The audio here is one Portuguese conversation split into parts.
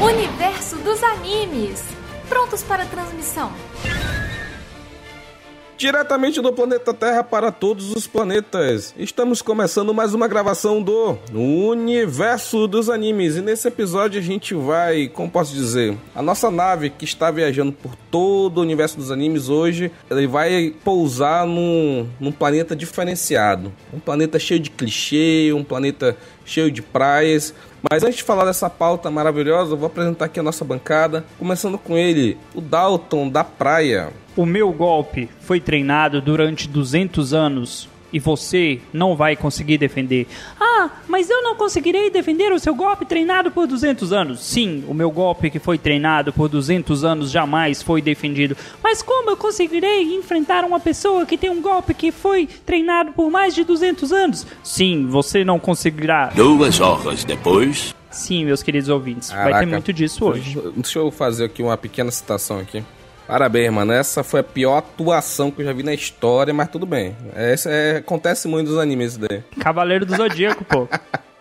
Universo dos animes. Prontos para transmissão. Diretamente do planeta Terra para todos os planetas. Estamos começando mais uma gravação do Universo dos Animes. E nesse episódio a gente vai, como posso dizer, a nossa nave que está viajando por todo o universo dos animes hoje, ele vai pousar num, num planeta diferenciado. Um planeta cheio de clichê, um planeta cheio de praias. Mas antes de falar dessa pauta maravilhosa, eu vou apresentar aqui a nossa bancada, começando com ele, o Dalton da Praia. O meu golpe foi treinado durante 200 anos e você não vai conseguir defender. Ah, mas eu não conseguirei defender o seu golpe treinado por 200 anos. Sim, o meu golpe que foi treinado por 200 anos jamais foi defendido. Mas como eu conseguirei enfrentar uma pessoa que tem um golpe que foi treinado por mais de 200 anos? Sim, você não conseguirá. Duas horas depois. Sim, meus queridos ouvintes, vai Caraca. ter muito disso hoje. Deixa eu fazer aqui uma pequena citação aqui. Parabéns, mano. Essa foi a pior atuação que eu já vi na história, mas tudo bem. Essa é, acontece muito nos animes isso daí. Cavaleiro do Zodíaco, pô.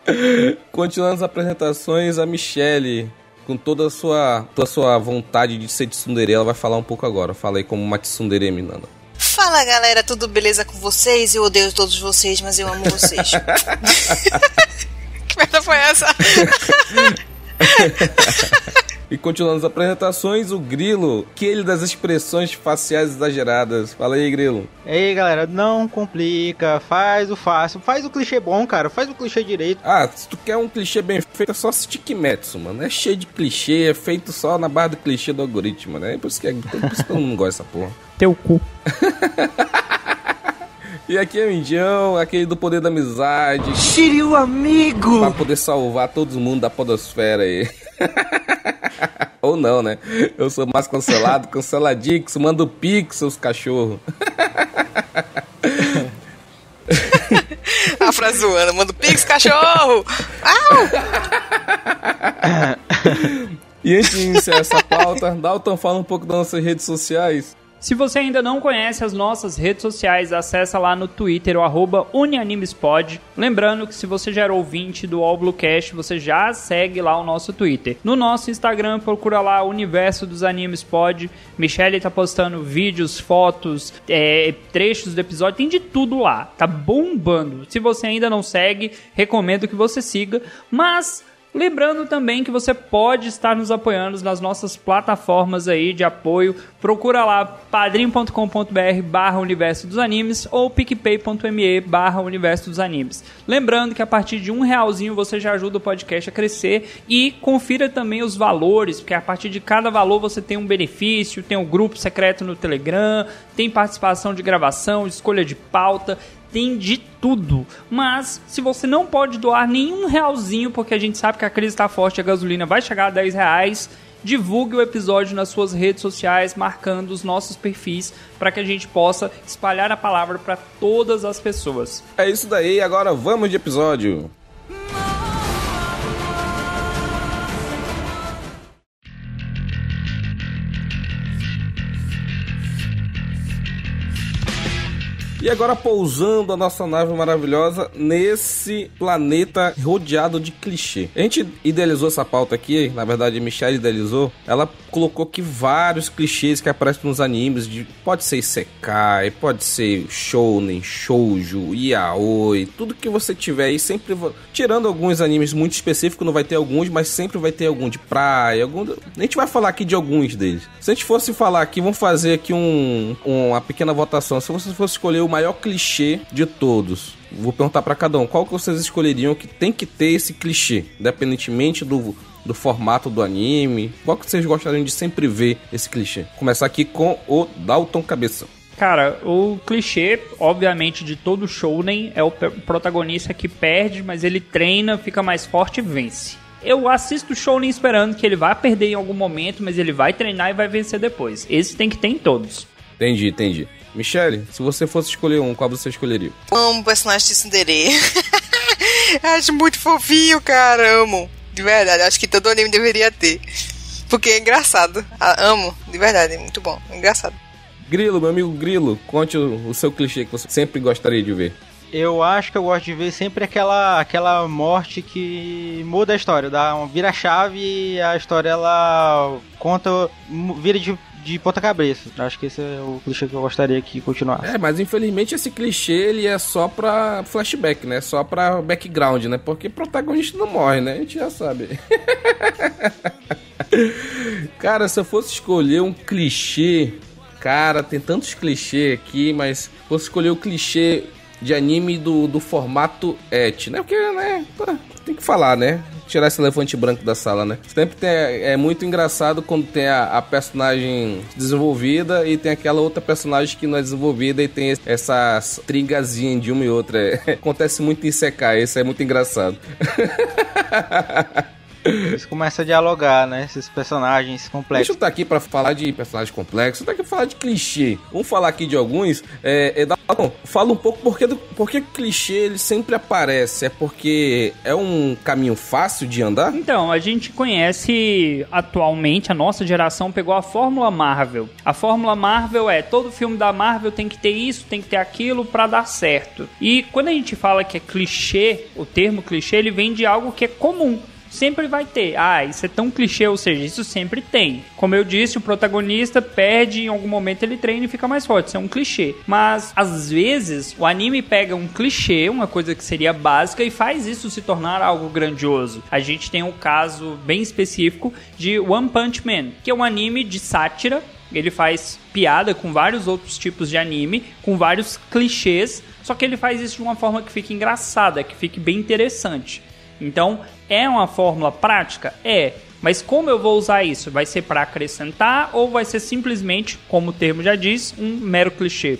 Continuando as apresentações, a Michelle, com toda a sua, toda a sua vontade de ser tsundere, ela vai falar um pouco agora. Fala aí como uma tsundere, Minanda. Fala galera, tudo beleza com vocês? Eu odeio todos vocês, mas eu amo vocês. que merda foi essa? E continuando as apresentações, o Grilo, aquele das expressões faciais exageradas. Fala aí, Grilo. Ei, galera, não complica, faz o fácil, faz o clichê bom, cara, faz o clichê direito. Ah, se tu quer um clichê bem feito, é só assistir Kimetsu, mano. É cheio de clichê, é feito só na barra do clichê do algoritmo, né? É por isso que, é, por isso que todo mundo gosta dessa porra. Teu cu. E aqui é o Indião, aquele do poder da amizade. Shiryu amigo! Pra poder salvar todo mundo da podosfera aí. Ou não, né? Eu sou mais cancelado, canceladix, mando pix, seus cachorros. A frase zoando, manda o pix, cachorro! Au! E antes de iniciar essa pauta, Dalton fala um pouco das nossas redes sociais. Se você ainda não conhece as nossas redes sociais, acessa lá no Twitter, o arroba UniAnimesPod. Lembrando que se você já era ouvinte do All Bluecast, você já segue lá o nosso Twitter. No nosso Instagram, procura lá Universo dos Animes Pod. Michelle tá postando vídeos, fotos, é, trechos do episódio, tem de tudo lá. Tá bombando. Se você ainda não segue, recomendo que você siga. Mas... Lembrando também que você pode estar nos apoiando nas nossas plataformas aí de apoio. Procura lá padrim.com.br barra universo dos animes ou picpay.me barra universo dos animes. Lembrando que a partir de um realzinho você já ajuda o podcast a crescer e confira também os valores, porque a partir de cada valor você tem um benefício, tem um grupo secreto no Telegram, tem participação de gravação, escolha de pauta tem de tudo. Mas se você não pode doar nenhum realzinho, porque a gente sabe que a crise está forte, a gasolina vai chegar a 10 reais, divulgue o episódio nas suas redes sociais, marcando os nossos perfis, para que a gente possa espalhar a palavra para todas as pessoas. É isso daí, agora vamos de episódio. E agora pousando a nossa nave maravilhosa nesse planeta rodeado de clichê. A gente idealizou essa pauta aqui, na verdade Michelle idealizou. Ela colocou aqui vários clichês que aparecem nos animes. De, pode ser Isekai, pode ser Shounen, Shoujo, Yaoi, tudo que você tiver aí sempre... Tirando alguns animes muito específicos, não vai ter alguns, mas sempre vai ter algum de praia, algum... A gente vai falar aqui de alguns deles. Se a gente fosse falar aqui, vamos fazer aqui um, uma pequena votação. Se você fosse escolher o maior clichê de todos, vou perguntar pra cada um, qual que vocês escolheriam que tem que ter esse clichê, independentemente do, do formato do anime? Qual que vocês gostariam de sempre ver esse clichê? Começar aqui com o Dalton Cabeça. Cara, o clichê, obviamente, de todo shounen é o protagonista que perde, mas ele treina, fica mais forte e vence. Eu assisto o shounen esperando que ele vai perder em algum momento, mas ele vai treinar e vai vencer depois. Esse tem que ter em todos. Entendi, entendi. Michele, se você fosse escolher um, qual você escolheria? Amo personagem de Tsundere. Acho muito fofinho, cara. Amo. De verdade, acho que todo anime deveria ter. Porque é engraçado. Ah, amo, de verdade, é muito bom. É engraçado. Grilo, meu amigo Grilo, conte o, o seu clichê que você sempre gostaria de ver. Eu acho que eu gosto de ver sempre aquela, aquela morte que muda a história, dá um vira-chave e a história ela conta, vira de, de ponta cabeça. Acho que esse é o clichê que eu gostaria que continuasse. É, mas infelizmente esse clichê ele é só pra flashback, né? Só pra background, né? Porque protagonista não morre, né? A gente já sabe. cara, se eu fosse escolher um clichê, cara, tem tantos clichês aqui, mas fosse escolher o clichê de anime do, do formato et, né? Porque, né? Tem que falar, né? Tirar esse elefante branco da sala, né? Sempre tem, é muito engraçado quando tem a, a personagem desenvolvida e tem aquela outra personagem que não é desenvolvida e tem essa tringazinha de uma e outra. Acontece muito em secar, isso é muito engraçado. Eles começam a dialogar, né? Esses personagens Deixa complexos. eu estar aqui pra falar de personagem complexo, eu tô aqui pra falar de clichê. Vamos falar aqui de alguns. É, é, Dalton, fala um pouco porque, do, porque clichê ele sempre aparece. É porque é um caminho fácil de andar? Então, a gente conhece atualmente, a nossa geração pegou a fórmula Marvel. A fórmula Marvel é todo filme da Marvel tem que ter isso, tem que ter aquilo pra dar certo. E quando a gente fala que é clichê, o termo clichê, ele vem de algo que é comum. Sempre vai ter. Ah, isso é tão clichê, ou seja, isso sempre tem. Como eu disse, o protagonista perde em algum momento ele treina e fica mais forte. Isso é um clichê. Mas às vezes o anime pega um clichê, uma coisa que seria básica, e faz isso se tornar algo grandioso. A gente tem um caso bem específico de One Punch Man, que é um anime de sátira. Ele faz piada com vários outros tipos de anime, com vários clichês, só que ele faz isso de uma forma que fique engraçada, que fique bem interessante. Então, é uma fórmula prática? É. Mas como eu vou usar isso? Vai ser para acrescentar ou vai ser simplesmente, como o termo já diz, um mero clichê?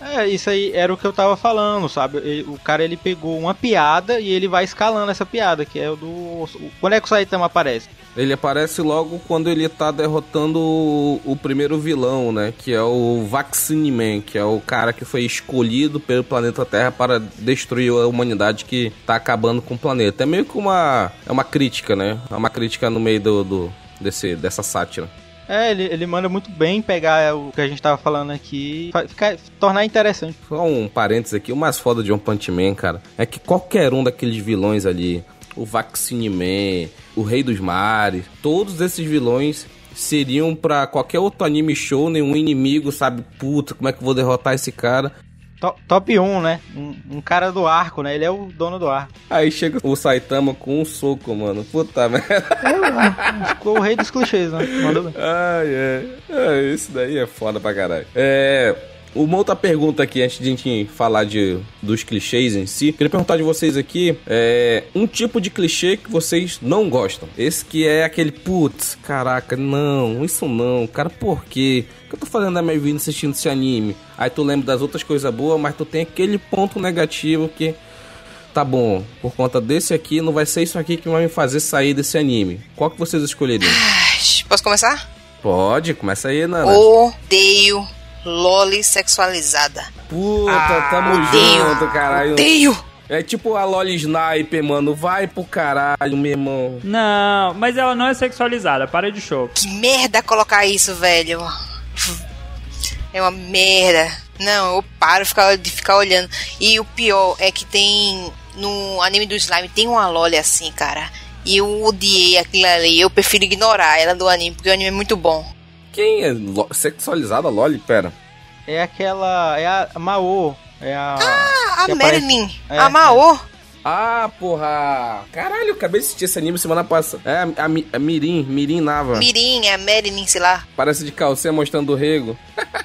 É, isso aí era o que eu tava falando, sabe? O cara ele pegou uma piada e ele vai escalando essa piada, que é o do. Quando é que o Saitama aparece? Ele aparece logo quando ele tá derrotando o, o primeiro vilão, né? Que é o Vaccine Man, que é o cara que foi escolhido pelo planeta Terra para destruir a humanidade que tá acabando com o planeta. É meio que uma. É uma crítica, né? É uma crítica no meio do, do desse, dessa sátira. É, ele, ele manda muito bem pegar o que a gente tava falando aqui, ficar, tornar interessante. Só um parênteses aqui, o mais foda de One Punch Man, cara, é que qualquer um daqueles vilões ali, o Vaccine Man, o Rei dos Mares, todos esses vilões seriam pra qualquer outro anime show, nenhum inimigo, sabe? Puta, como é que eu vou derrotar esse cara? To- top 1, né? Um, um cara do arco, né? Ele é o dono do arco. Aí chega o Saitama com um soco, mano. Puta merda. Ficou o rei dos clichês, né? Mandou bem. Ai, é. é. Isso daí é foda pra caralho. É. Uma outra pergunta aqui, antes de a gente falar de, dos clichês em si. Queria perguntar de vocês aqui, é, um tipo de clichê que vocês não gostam. Esse que é aquele, putz, caraca, não, isso não. Cara, por quê? O que eu tô fazendo na minha vida assistindo esse anime? Aí tu lembra das outras coisas boas, mas tu tem aquele ponto negativo que... Tá bom, por conta desse aqui, não vai ser isso aqui que vai me fazer sair desse anime. Qual que vocês escolheriam? Posso começar? Pode, começa aí, Nana. Odeio loli sexualizada. Puta, Ah, tamo odeio. junto, caralho. Odeio! É tipo a Loli Sniper, mano. Vai pro caralho, meu irmão. Não, mas ela não é sexualizada, para de show. Que merda colocar isso, velho. É uma merda. Não, eu paro de ficar, de ficar olhando. E o pior é que tem. No anime do slime tem uma loli assim, cara. E eu odiei aquilo ali. Eu prefiro ignorar ela do anime, porque o anime é muito bom. Quem é lo- sexualizada, Loli? Pera. É aquela. É a Mao. É a. Ah, a Marilyn. É, a Mao. Ah, porra. Caralho, eu acabei de assistir esse anime semana passada. É a, a, Mi- a Mirim, Mirim Nava. Mirim, é a Marilyn, sei lá. Parece de calcinha mostrando o rego.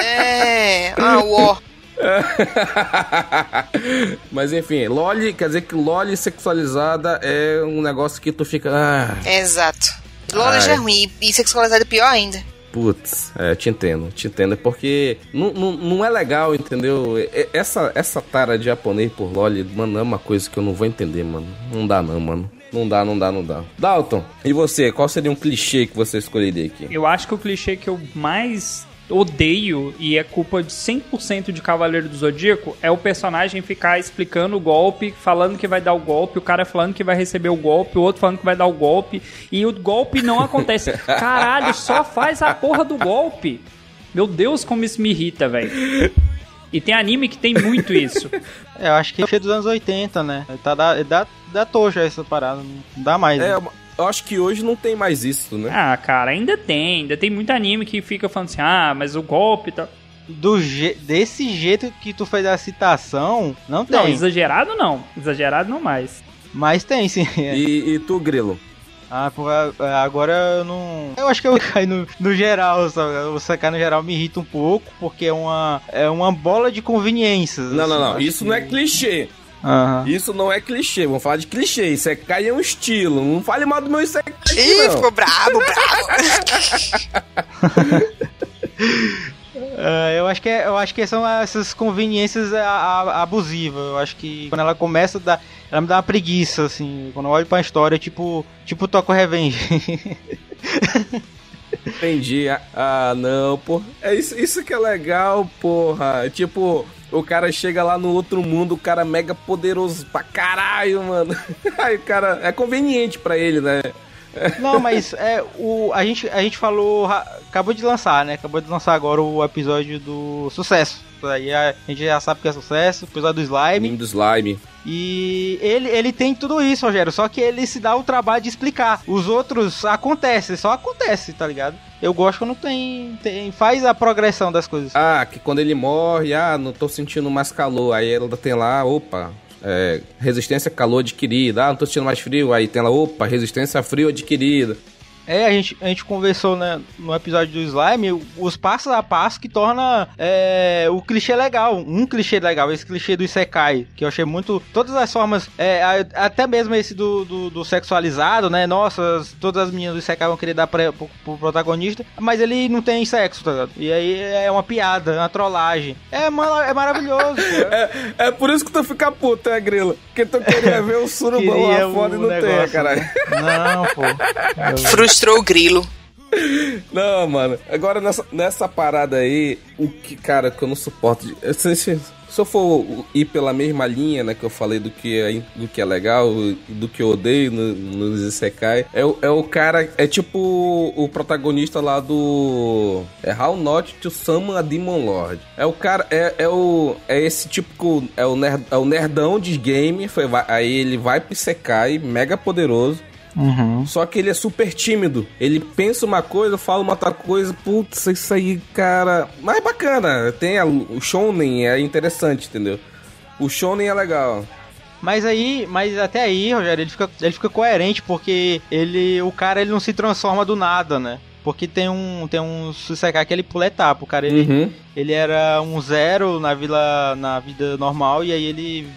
É. Ah, o ó. Mas enfim, Loli, quer dizer que Loli sexualizada é um negócio que tu fica. Ah, Exato. Loli já é Ai. ruim. E sexualizado é pior ainda. Putz, é, te entendo, te entendo, porque não, não, não é legal, entendeu? Essa, essa tara de japonês por Loli, mano, é uma coisa que eu não vou entender, mano. Não dá não, mano. Não dá, não dá, não dá. Dalton, e você? Qual seria um clichê que você escolheria aqui? Eu acho que o clichê que eu mais odeio e é culpa de 100% de Cavaleiro do Zodíaco é o personagem ficar explicando o golpe, falando que vai dar o golpe, o cara falando que vai receber o golpe, o outro falando que vai dar o golpe e o golpe não acontece. Caralho, só faz a porra do golpe. Meu Deus, como isso me irrita, velho. E tem anime que tem muito isso. É, eu acho que é dos anos 80, né? Tá da, da, da toja essa parada, não dá mais. É, né? Eu acho que hoje não tem mais isso, né? Ah, cara, ainda tem. Ainda tem muito anime que fica falando assim, ah, mas o golpe tá. Do je desse jeito que tu fez a citação, não tem. Não, exagerado não. Exagerado não mais. Mas tem, sim. E, e tu, Grilo? Ah, agora eu não. Eu acho que eu caio no, no geral, sabe? O sacar no geral me irrita um pouco, porque é uma, é uma bola de conveniências. Não, assim, não, não. Isso que- não é clichê. Aham. Isso não é clichê. Vamos falar de clichê. Isekai é um estilo. Não fale mal do meu Isekai. Ih, não. ficou brabo, brabo. É, eu acho que é- eu acho que são essas conveniências a- a- abusivas. Eu acho que quando ela começa, dá, ela me dá uma preguiça, assim. Quando eu olho pra história, tipo, tipo Toco Revenge. Entendi. Ah, Ah, não, pô. É isso, isso que é legal, porra. Tipo, o cara chega lá no outro mundo, o cara mega poderoso pra caralho, mano. Aí o cara. É conveniente pra ele, né? Não, mas é, o, a, gente, a gente falou. Acabou de lançar, né? Acabou de lançar agora o episódio do sucesso. Aí a gente já sabe que é sucesso, o episódio do Slime. Do slime. E ele, ele tem tudo isso, Rogério. Só que ele se dá o trabalho de explicar. Os outros acontecem, só acontece, tá ligado? Eu gosto quando tem, tem. Faz a progressão das coisas. Ah, que quando ele morre, ah, não tô sentindo mais calor. Aí ela tem lá, opa, é, resistência a calor adquirida. Ah, não tô sentindo mais frio. Aí tem lá, opa, resistência a frio adquirida. É, a gente, a gente conversou né, no episódio do Slime os passos a passo que torna é, o clichê legal. Um clichê legal, esse clichê do Isekai, que eu achei muito. Todas as formas, é, até mesmo esse do, do, do sexualizado, né? Nossa, as- todas as meninas do Isekai vão querer dar pra, pro, pro protagonista, mas ele não tem sexo, tá ligado? E aí é uma piada, é uma trollagem. É, é maravilhoso, pô. É, é por isso que tu fica puto, é, Grilo? Porque tu queria ver o surubão Queria lá fora e o não tem, negócio, caralho. né? Não, pô. Frustrou o grilo. Não, mano. Agora nessa, nessa parada aí, o que, cara, que eu não suporto. de- Se, se, se eu for ir pela mesma linha, né, que eu falei do que é, do que é legal, do que eu odeio no, Isekai, é, o- é o cara, é tipo o protagonista lá do. É How Not to Summon a Demon Lord. É o cara, é, é o. É esse típico. É o, nerd, é o nerdão de game. Foi, vai- aí ele vai pro Isekai, mega poderoso. Uhum. Só que ele é super tímido. Ele pensa uma coisa, fala uma outra coisa. Putz, isso aí, cara. Mas é bacana. Tem a- o Shonen, é interessante, entendeu? O Shonen é legal. Mas aí, mas até aí, Rogério, ele fica, ele fica coerente porque ele, o cara ele não se transforma do nada, né? Porque tem um, tem um Susekai que ele pula etapa. O cara ele, Uhum. ele era um zero na vila, na vida normal e aí ele,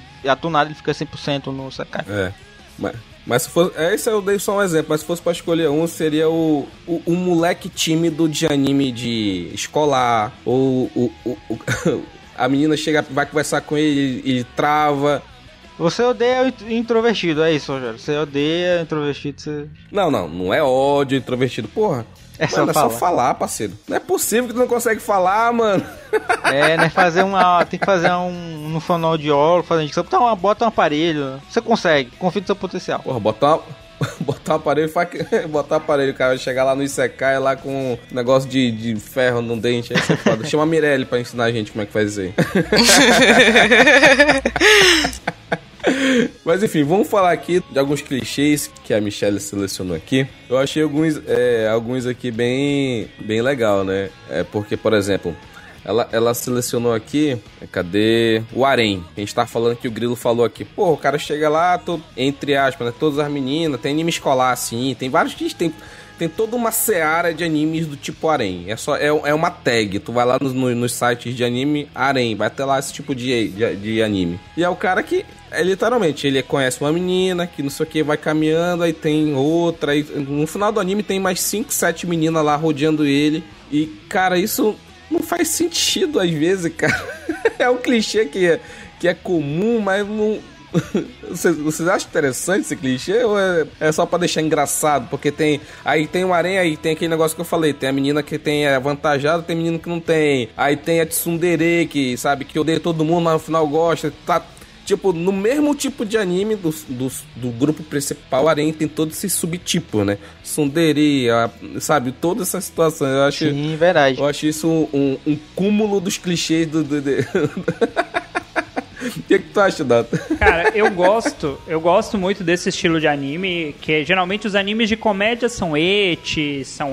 do nada ele fica 100% no Sekai. É. Mas, mas se fosse. é, Esse eu dei só um exemplo, mas se fosse pra escolher um, seria o, o, o moleque tímido de anime de escolar. Ou o, o, o- a menina chega, vai conversar com ele, ele trava. Você odeia introvertido, é isso, Rogério. Você odeia introvertido, você... Não, não, não é ódio introvertido. Porra. É só Mano, é só falar. parceiro. Não é possível que tu não consegue falar, mano. É, né? Fazer uma. Tem que fazer um no fonoaudiólogo, fazer. Bota, uma, bota um aparelho. Você consegue, confia no seu potencial. Porra, botar, botar um aparelho, faz que- botar um aparelho, o cara chegar lá no Isekai lá com um negócio de, de ferro no dente, aí você foda. Chama a Mirelle pra ensinar a gente como é que faz isso aí. Mas enfim, vamos falar aqui de alguns clichês que a Michelle selecionou aqui. Eu achei alguns, é, alguns aqui bem, bem legal, né? É porque, por exemplo, ela, ela selecionou aqui, cadê? O harém. A gente tá falando que o Grilo falou aqui. Pô, o cara chega lá, to- entre aspas, né? Todas as meninas, tem anime escolar assim, tem vários que tem. Tem toda uma seara de animes do tipo harém. É, só, é, é uma tag. Tu vai lá nos, no- nos sites de anime, harém. Vai ter lá esse tipo de, de, de anime. E é o cara que, é literalmente, ele conhece uma menina, que não sei o que, vai caminhando, aí tem outra. Aí, no final do anime tem mais 5, 7 meninas lá rodeando ele. E, cara, isso não faz sentido às vezes, cara. é um clichê que é, que é comum, mas não. Vocês, vocês acham interessante esse clichê ou é, é só pra deixar engraçado? Porque tem. Aí tem o aranha, aí tem aquele negócio que eu falei. Tem a menina que tem é avantajada, tem menino que não tem. Aí tem a tsundere, que sabe, que odeia todo mundo, mas no final gosta. Tá, tipo, no mesmo tipo de anime do, do, do grupo principal, Arém tem todo esse subtipo, né? Sundere, a- sabe? Toda essa situação. Eu acho, Sim, verdade. eu acho isso um, um- um cúmulo dos clichês do. do, do- O que, que tu acha, Data? Cara, eu gosto, eu gosto muito desse estilo de anime, que geralmente os animes de comédia são eti, são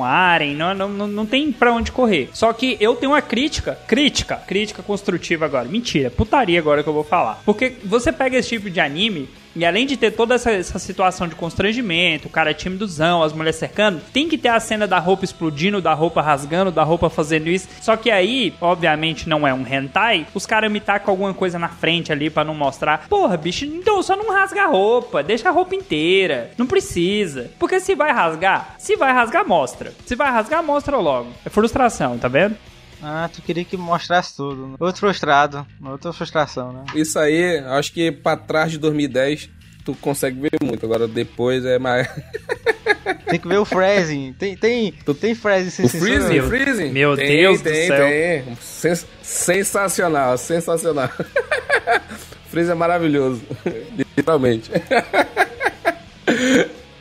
não, não, não, não tem pra onde correr. Só que eu tenho uma crítica, crítica, crítica construtiva agora. Mentira, putaria agora que eu vou falar. Porque você pega esse tipo de anime e além de ter toda essa, essa situação de constrangimento, o cara é timidozão, as mulheres cercando, tem que ter a cena da roupa explodindo, da roupa rasgando, da roupa fazendo isso. Só que aí, obviamente, não é um hentai, os caras me tacam alguma coisa na frente ali pra não mostrar. Porra, bicho, então só não rasga a roupa, deixa a roupa inteira. Não precisa. Porque se vai rasgar, se vai rasgar, mostra. Se vai rasgar, mostra logo. É frustração, tá vendo? Ah, tu queria que mostrasse tudo. né? Outro frustrado. Outra frustração, né? Isso aí, acho que pra trás de 2010 tu consegue ver muito. Agora depois é mais. Tem que ver o Freezing. Tem, tem, tem Freezing sem O? Freezing, o Freezing. meu Tem, Deus do tem, céu. Tem. Sens- sensacional, sensacional. Freezing é maravilhoso. Literalmente.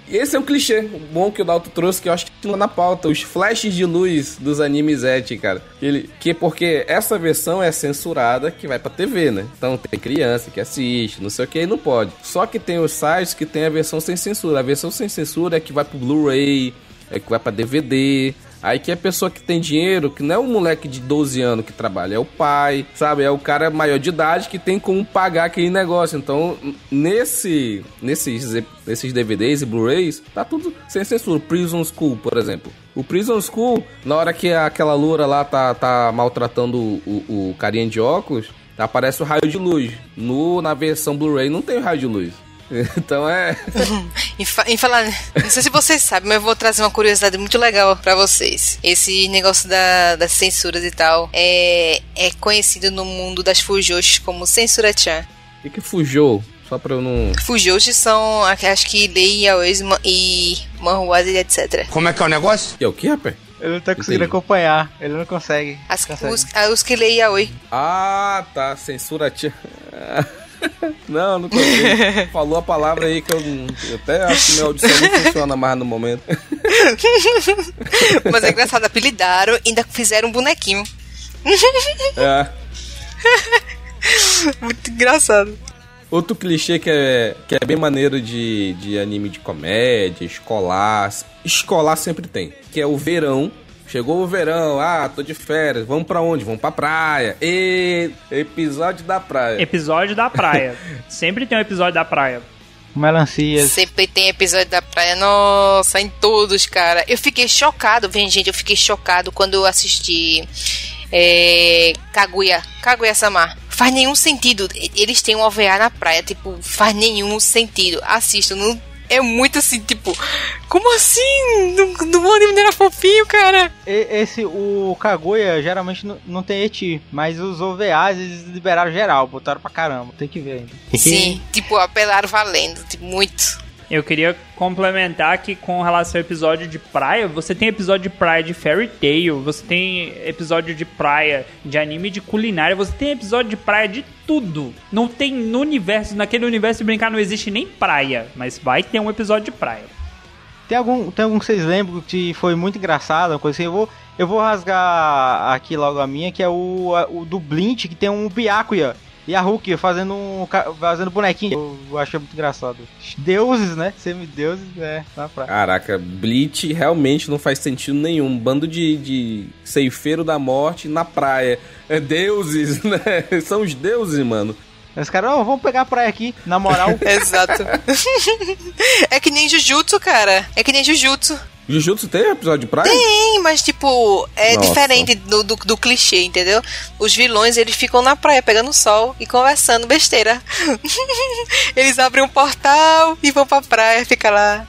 Esse é um clichê bom que o Dalton trouxe, que eu acho que tinha na pauta. Os flashes de luz dos animes et, cara. Ele, que porque essa versão é censurada que vai pra TV, né? Então tem criança que assiste, não sei o que, não pode. Só que tem os sites que tem a versão sem censura. A versão sem censura é que vai pro Blu-ray, é que vai pra DVD. Aí que é a pessoa que tem dinheiro, que não é um moleque de 12 anos que trabalha, é o pai, sabe? É o cara maior de idade que tem como pagar aquele negócio. Então, nesse, nesses, nesses DVDs e Blu-rays, tá tudo sem censura. Prison School, por exemplo. O Prison School, na hora que aquela loura lá tá, tá maltratando o, o, carinha de óculos, aparece o raio de luz. No, na versão Blu-ray não tem raio de luz. Então é. Em, fa em falar, não sei se vocês sabem, mas eu vou trazer uma curiosidade muito legal pra vocês. Esse negócio da- das censuras e tal é, é conhecido no mundo das fujoshis como censura-chan. O que, que fujou? Só pra eu não. Fujoshi são, acho que lei, yaois ma- e manhuas e etc. Como é que é o negócio? É o que, rapaz? Ele não tá conseguindo Entendi. acompanhar. Ele não consegue. As, Consegue. os, os que leem yaoi. Ah, tá. Censura tia. Não, não consigo. Falou a palavra aí que eu, eu até acho que minha audição não funciona mais no momento. Mas é engraçado, apelidaram e ainda fizeram um bonequinho. É. Muito engraçado. Outro clichê que é, que é bem maneiro de, de anime de comédia, escolar. Escolar sempre tem. Que é o verão. Chegou o verão, ah, tô de férias, vamos pra onde? Vamos pra praia. E episódio da praia. Episódio da praia. Sempre tem um episódio da praia. Melancias. Sempre tem episódio da praia. Nossa, em todos, cara. Eu fiquei chocado, vem, gente, eu fiquei chocado quando eu assisti é, Kaguya. Kaguya-sama. Faz nenhum sentido. Eles têm um OVA na praia, tipo, faz nenhum sentido. Assistam, não. É muito assim, tipo, como assim? No, no anime não era fofinho, cara? E- Esse, o Kaguya geralmente não, não tem eti, mas os OVAs eles liberaram geral, botaram pra caramba. Tem que ver ainda. Sim, tipo, apelaram valendo, tipo, muito. Eu queria complementar que com relação ao episódio de praia, você tem episódio de praia de Fairy Tail, você tem episódio de praia de anime de culinária, você tem episódio de praia de tudo. Não tem no universo, naquele universo de brincar não existe nem praia, mas vai ter um episódio de praia. Tem algum, tem algum que vocês lembram que foi muito engraçado, uma coisa assim? Eu vou, eu vou rasgar aqui logo a minha, que é o, o do Blint, que tem um Byakuya e a Hulk fazendo um fazendo bonequinho. Eu, eu achei muito engraçado. Deuses, né? Semideuses, é, na praia. Caraca, Bleach realmente não faz sentido nenhum. Um bando de, de ceifeiro da morte na praia. É deuses, né? São os deuses, mano. Os caras, ó, vamos pegar a praia aqui, na moral. Exato. é que nem Jujutsu, cara. É que nem Jujutsu. Jujutsu tem episódio de praia? Tem, mas tipo, é Nossa. diferente do, do, do clichê, entendeu? Os vilões, eles ficam na praia pegando sol e conversando besteira. eles abrem um portal e vão pra praia, fica lá.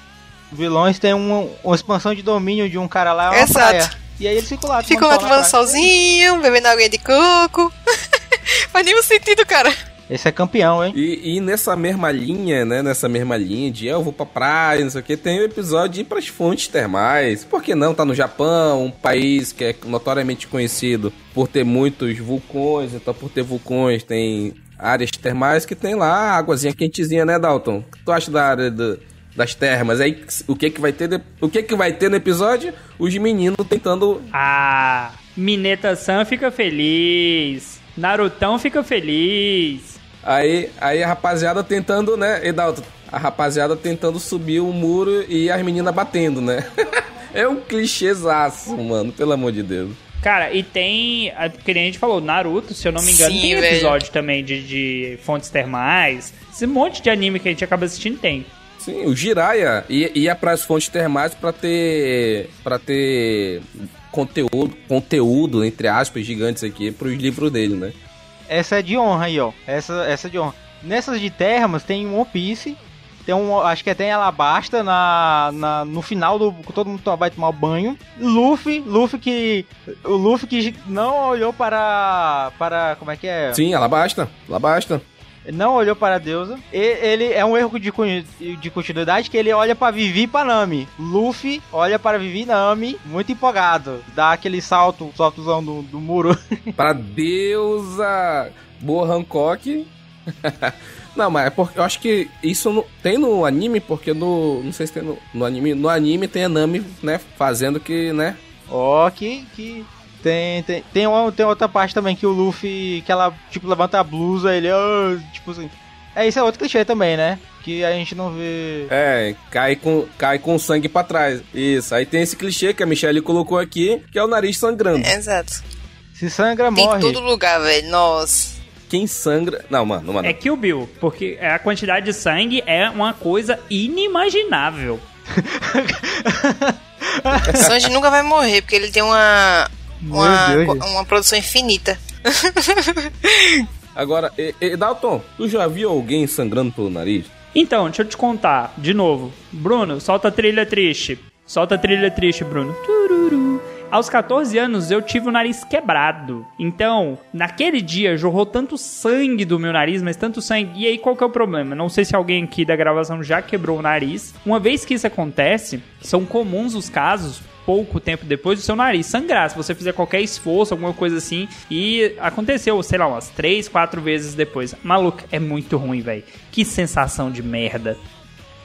vilões tem uma, uma expansão de domínio de um cara lá, é uma Exato. praia. E aí eles ficam lá, Ficam lá tomando solzinho, bebendo água de coco. Faz nenhum sentido, cara. Esse é campeão, hein? E, e nessa mesma linha, né? Nessa mesma linha de eu vou pra praia, não sei o que, tem o episódio de ir pras fontes termais. Por que não? Tá no Japão, um país que é notoriamente conhecido por ter muitos vulcões, então por ter vulcões tem áreas termais que tem lá águazinha quentezinha, né, Dalton? O que tu acha da área do, das termas? Aí o que que vai ter de- o que que vai ter no episódio? Os meninos tentando Ah, Mineta-san fica feliz. Narutão fica feliz. Aí, aí a rapaziada tentando, né, e Dalton, a rapaziada tentando subir o muro e as meninas batendo, né? é um clichêzaço, mano, pelo amor de Deus. Cara, e tem, a- que nem a gente falou, Naruto, se eu não me engano, Sim, tem velho. episódio também de, de fontes termais. Esse monte de anime que a gente acaba assistindo tem. Sim, o Jiraiya ia, ia pras fontes termais pra ter. para ter conteúdo, conteúdo, entre aspas, gigantes aqui pros livros dele, né? Essa é de honra aí, ó. Essa, essa é de honra. Nessas de termas tem um One Piece. Tem um, acho que tem Alabasta na, na, no final do. Todo mundo vai tomar banho. Luffy, Luffy que. O Luffy que não olhou para. para. como é que é? Sim, ela basta, ela basta. Não olhou para a deusa. E, ele é um erro de, de continuidade que ele olha para Vivi e para Nami. Luffy olha para Vivi e Nami, muito empolgado. Dá aquele salto, saltozão do, do muro. Pra deusa boa Hancock. não, mas é porque eu acho que isso não- tem no anime, porque no. Não sei se tem no, no anime. No anime tem a Nami, né? Fazendo que, né? Ó, que. que... Tem, tem, tem, uma, tem outra parte também que o Luffy, que ela, tipo, levanta a blusa, ele, ah, tipo assim. É, isso é outro clichê também, né? Que a gente não vê. É, cai com, cai com sangue pra trás. Isso. Aí tem esse clichê que a Michelle colocou aqui, que é o nariz sangrando. Exato. Se sangra, Tem em morre. todo lugar, velho. Nossa. Quem sangra. Não, mano, mano. É Kill Bill, porque a quantidade de sangue é uma coisa inimaginável. Sanji nunca vai morrer, porque ele tem uma. Uma, uma produção infinita. Agora, e, e, Dalton, tu já viu alguém sangrando pelo nariz? Então, deixa eu te contar, de novo. Bruno, solta a trilha triste. Solta a trilha triste, Bruno. Tururu. Aos 14 anos eu tive o nariz quebrado. Então, naquele dia jorrou tanto sangue do meu nariz, mas tanto sangue. E aí qual que é o problema? Não sei se alguém aqui da gravação já quebrou o nariz. Uma vez que isso acontece, são comuns os casos pouco tempo depois do seu nariz sangrar. Se você fizer qualquer esforço, alguma coisa assim. E aconteceu, sei lá, umas 3, 4 vezes depois. Maluco, é muito ruim, velho. Que sensação de merda.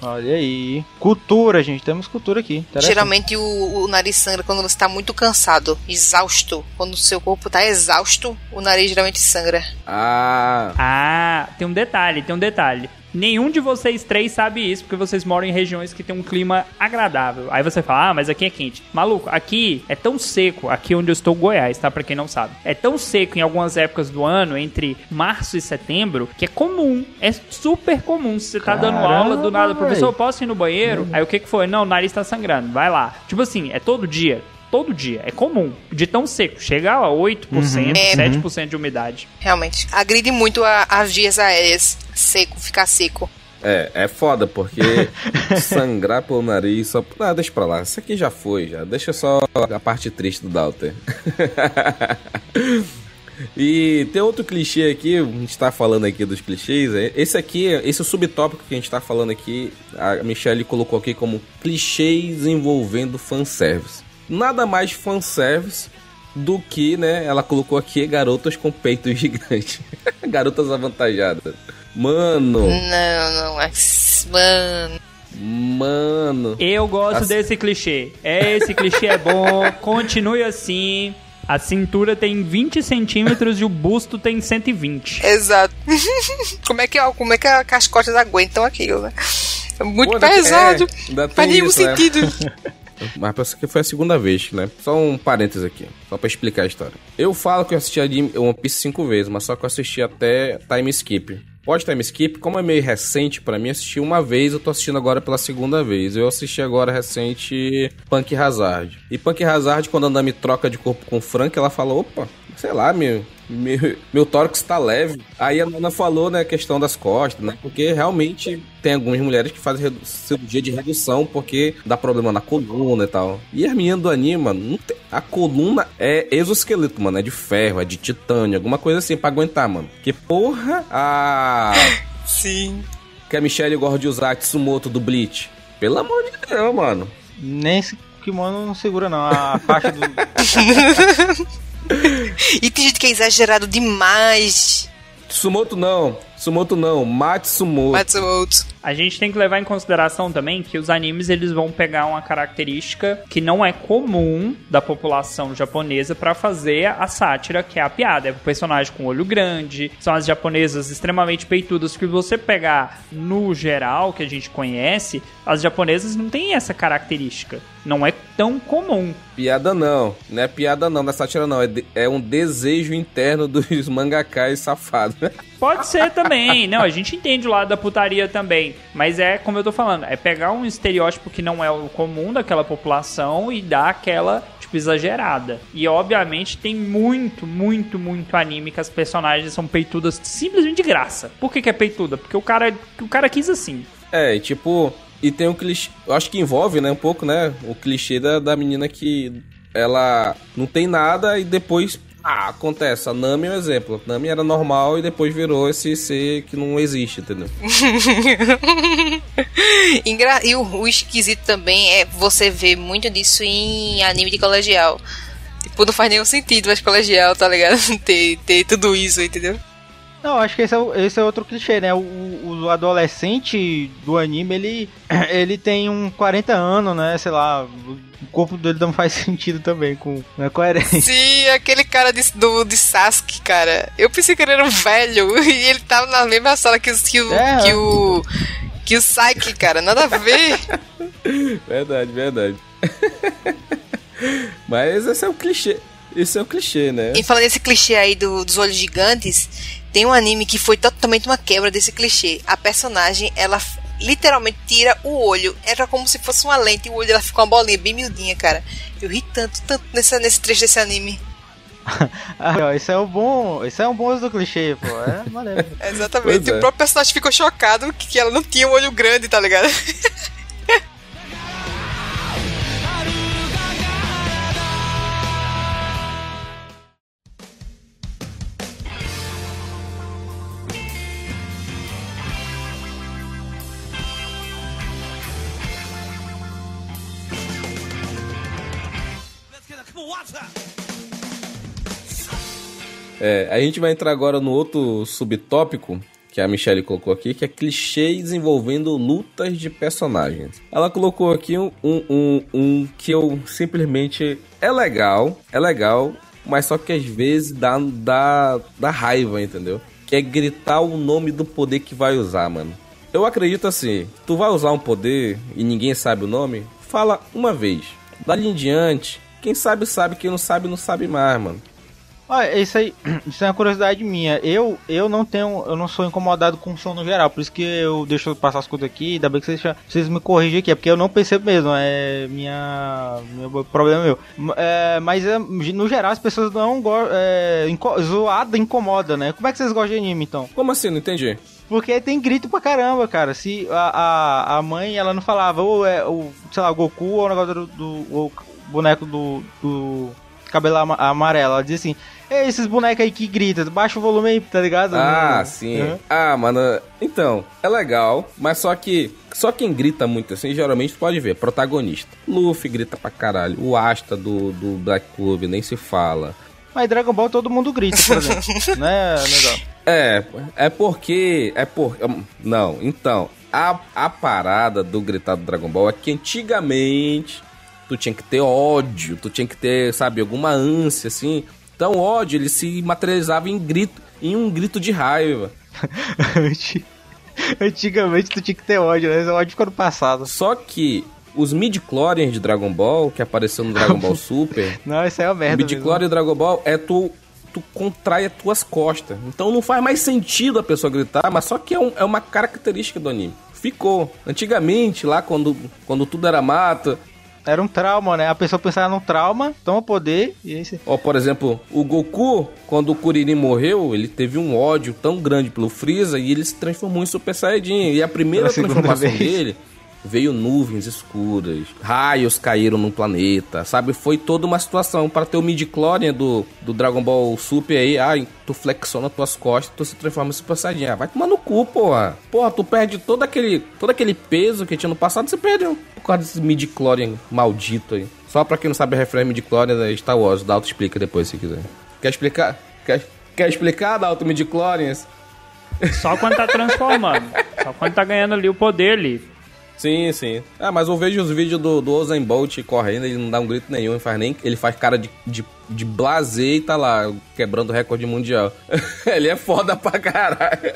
Olha aí. Cultura, gente. Temos cultura aqui. Geralmente o, o nariz sangra quando você tá muito cansado, exausto. Quando o seu corpo tá exausto, o nariz geralmente sangra. Ah. Ah, tem um detalhe, tem um detalhe. Nenhum de vocês três sabe isso, porque vocês moram em regiões que tem um clima agradável. Aí você fala, ah, mas aqui é quente. Maluco, aqui é tão seco, aqui onde eu estou, Goiás, tá? Pra quem não sabe. É tão seco em algumas épocas do ano, entre março e setembro, que é comum. É super comum. Você tá dando Caramba, aula do nada, professor, eu posso ir no banheiro? Aí o que que foi? Não, o nariz tá sangrando, vai lá. Tipo assim, é todo dia. Todo dia, é comum. De tão seco. Chega a 8%, É. 7% de umidade. Realmente. Agride muito a- as vias aéreas. Seco, ficar seco. É, é foda, porque sangrar pelo nariz só. Ah, deixa pra lá. Isso aqui já foi, já. Deixa só a parte triste do Dalter. E tem outro clichê aqui, a gente tá falando aqui dos clichês. é- Esse aqui, esse subtópico que a gente tá falando aqui, a Michelle colocou aqui como clichês envolvendo fanservice. Nada mais fanservice do que, né? Ela colocou aqui garotas com peitos gigantes. garotas avantajadas. Mano, Não, não. mas, Mano. mano. Eu gosto Assim- desse clichê. Esse clichê é bom. Continue assim. A cintura tem 20 centímetros e o busto tem 120. Exato. como é que, ó, como é que as costas aguentam aquilo, né? É muito Pô, pesado. é, Faz nenhum isso, né? Mas parece que foi a segunda vez, né? Só um parênteses aqui, só pra explicar a história. Eu falo que eu assisti a One Piece cinco vezes, mas só que eu assisti até Time Skip. Pode Time Skip, como é meio recente pra mim, assisti uma vez, eu tô assistindo agora pela segunda vez. Eu assisti agora recente Punk Hazard. E Punk Hazard, quando a Nami troca de corpo com o Frank, ela fala, opa, sei lá, meu, meu, meu tórax tá leve. Aí a Nana falou, né, a questão das costas, né? Porque realmente tem algumas mulheres que fazem cirurgia de redução porque dá problema na coluna e tal. E as meninas do anime, mano, não tem- a coluna é exoesqueleto, mano, é de ferro, é de titânio, alguma coisa assim pra aguentar, mano. Que porra, a Sim. que a Michelle gosta de usar Tsumoto do Bleach. Pelo amor de Deus, mano. Nem esse kimono não segura, não. A faixa do. E tem gente que é exagerado demais. Tsumoto não. Tsumoto não. Matsumoto. Matsumoto. A gente tem que levar em consideração também que os animes eles vão pegar uma característica que não é comum da população japonesa pra fazer a sátira, que é a piada. É o personagem com olho grande, são as japonesas extremamente peitudas que você pegar no geral que a gente conhece, as japonesas não têm essa característica. Não é tão comum. Piada não. Não é piada não, não é sátira não. É, de- é um desejo interno dos mangakás safados. Pode ser também. Não, a gente entende o lado da putaria também. Mas é, como eu tô falando, é pegar um estereótipo que não é o comum daquela população e dar aquela, tipo, exagerada. E, obviamente, tem muito, muito, muito anime que as personagens são peitudas simplesmente de graça. Por que, que é peituda? Porque o cara, o cara quis assim. É, e tipo... E tem um clichê... Eu acho que envolve, né, um pouco, né? O clichê da, da menina que... Ela não tem nada e depois... Ah, acontece. A Nami é um exemplo. A Nami era normal e depois virou esse ser que não existe, entendeu? E o, o esquisito também é você ver muito disso em anime de colegial. Tipo, não faz nenhum sentido mais colegial, tá ligado? ter, ter tudo isso, entendeu? Não, acho que esse é, esse é outro clichê, né? O, o adolescente do anime, ele, ele tem um 40 anos, né? Sei lá, o corpo dele não faz sentido também, com não é coerente. Sim, aquele cara de, do, de Sasuke, cara. Eu pensei que ele era um velho e ele tava na mesma sala que, que o. É. Que o. Que o Saiki, cara, nada a ver. Verdade, verdade. Mas esse é o clichê. Esse é o clichê, né? E falando nesse clichê aí do- dos olhos gigantes, tem um anime que foi totalmente uma quebra desse clichê. A personagem, ela literalmente tira o olho. Era como se fosse uma lente e o olho dela ficou uma bolinha bem miudinha, cara. Eu ri tanto, tanto nessa, nesse trecho desse anime. Ah, esse é o bom. Esse é um bom uso do clichê, pô. É maneiro. Exatamente. Pois é. O próprio personagem ficou chocado que, que ela não tinha um olho grande, tá ligado? É, a gente vai entrar agora no outro subtópico que a Michelle colocou aqui, que é clichês envolvendo lutas de personagens. Ela colocou aqui um, um, um, um que eu simplesmente é legal, é legal, mas só que às vezes dá, dá, dá raiva, entendeu? Que é gritar o nome do poder que vai usar, mano. Eu acredito assim, tu vai usar um poder e ninguém sabe o nome, fala uma vez. Dali em diante, quem sabe sabe, quem não sabe não sabe mais, mano. Olha, isso aí, isso é uma curiosidade minha. Eu, eu não tenho, eu não sou incomodado com som no geral, por isso que eu deixo passar as coisas aqui, ainda bem que vocês, vocês me corrigem aqui, é porque eu não percebo mesmo, é minha, meu problema meu. É, mas é, no geral as pessoas não gostam, é, inco- zoada incomoda, né? Como é que vocês gostam de anime então? Como assim? Não entendi. Porque tem grito pra caramba, cara. Se a, a, a mãe, ela não falava, ou é, o, sei lá, o Goku ou o negócio do, do o boneco do, do cabelo ama- amarelo. Ela dizia assim, Ei, esses bonecos aí que gritam, baixa o volume aí, tá ligado? Ah, sim. Uhum. Ah, mano, então, é legal, mas só que só quem grita muito assim, geralmente tu pode ver, protagonista. Luffy grita pra caralho, o Asta do, do Black Clover nem se fala. Mas Dragon Ball todo mundo grita, por exemplo. né, legal? É, é porque. É por. Não, então. A, a parada do gritar do Dragon Ball é que antigamente tu tinha que ter ódio, tu tinha que ter, sabe, alguma ânsia, assim. Então o ódio ele se materializava em grito, em um grito de raiva. Anti- Antigamente tu tinha que ter ódio, né? Esse ódio ficou no passado. Só que os midi-chlorians de Dragon Ball, que apareceu no Dragon Ball Super, Não, isso aí é uma o merda. midi-chlorian e Dragon Ball é tu, tu contrai as tuas costas. Então não faz mais sentido a pessoa gritar, mas só que é, um- é uma característica do anime. Ficou. Antigamente, lá quando, quando tudo era mato, Era um trauma, né? A pessoa pensava num trauma, toma poder e esse... Ó, por exemplo, o Goku, quando o Kuririn morreu, ele teve um ódio tão grande pelo Freeza e ele se transformou em Super Saiyajin. E a primeira segunda transformação vez. dele veio nuvens escuras, raios caíram no planeta, sabe? Foi toda uma situação para ter o midi-chlorian do, do Dragon Ball Super aí, ah, tu flexiona tuas costas, tu se transforma em Super Saiyajin. Ah, vai tomar no cu, porra. Porra, tu perde todo aquele, todo aquele peso que tinha no passado, você perdeu por causa desse midi-chlorian maldito aí. Só pra quem não sabe a referência midi-chlorian é Star Wars, Dalto explica depois se quiser. Quer explicar? Quer, quer explicar, Dalto, midi-chlorians? Só quando tá transformando. Só quando tá ganhando ali o poder ali. Sim, sim. Ah, mas eu vejo os vídeos do, do Usain Bolt correndo, ele não dá um grito nenhum, ele faz nem. Ele faz cara de, de, de blazer e tá lá, quebrando o recorde mundial. ele é foda pra caralho.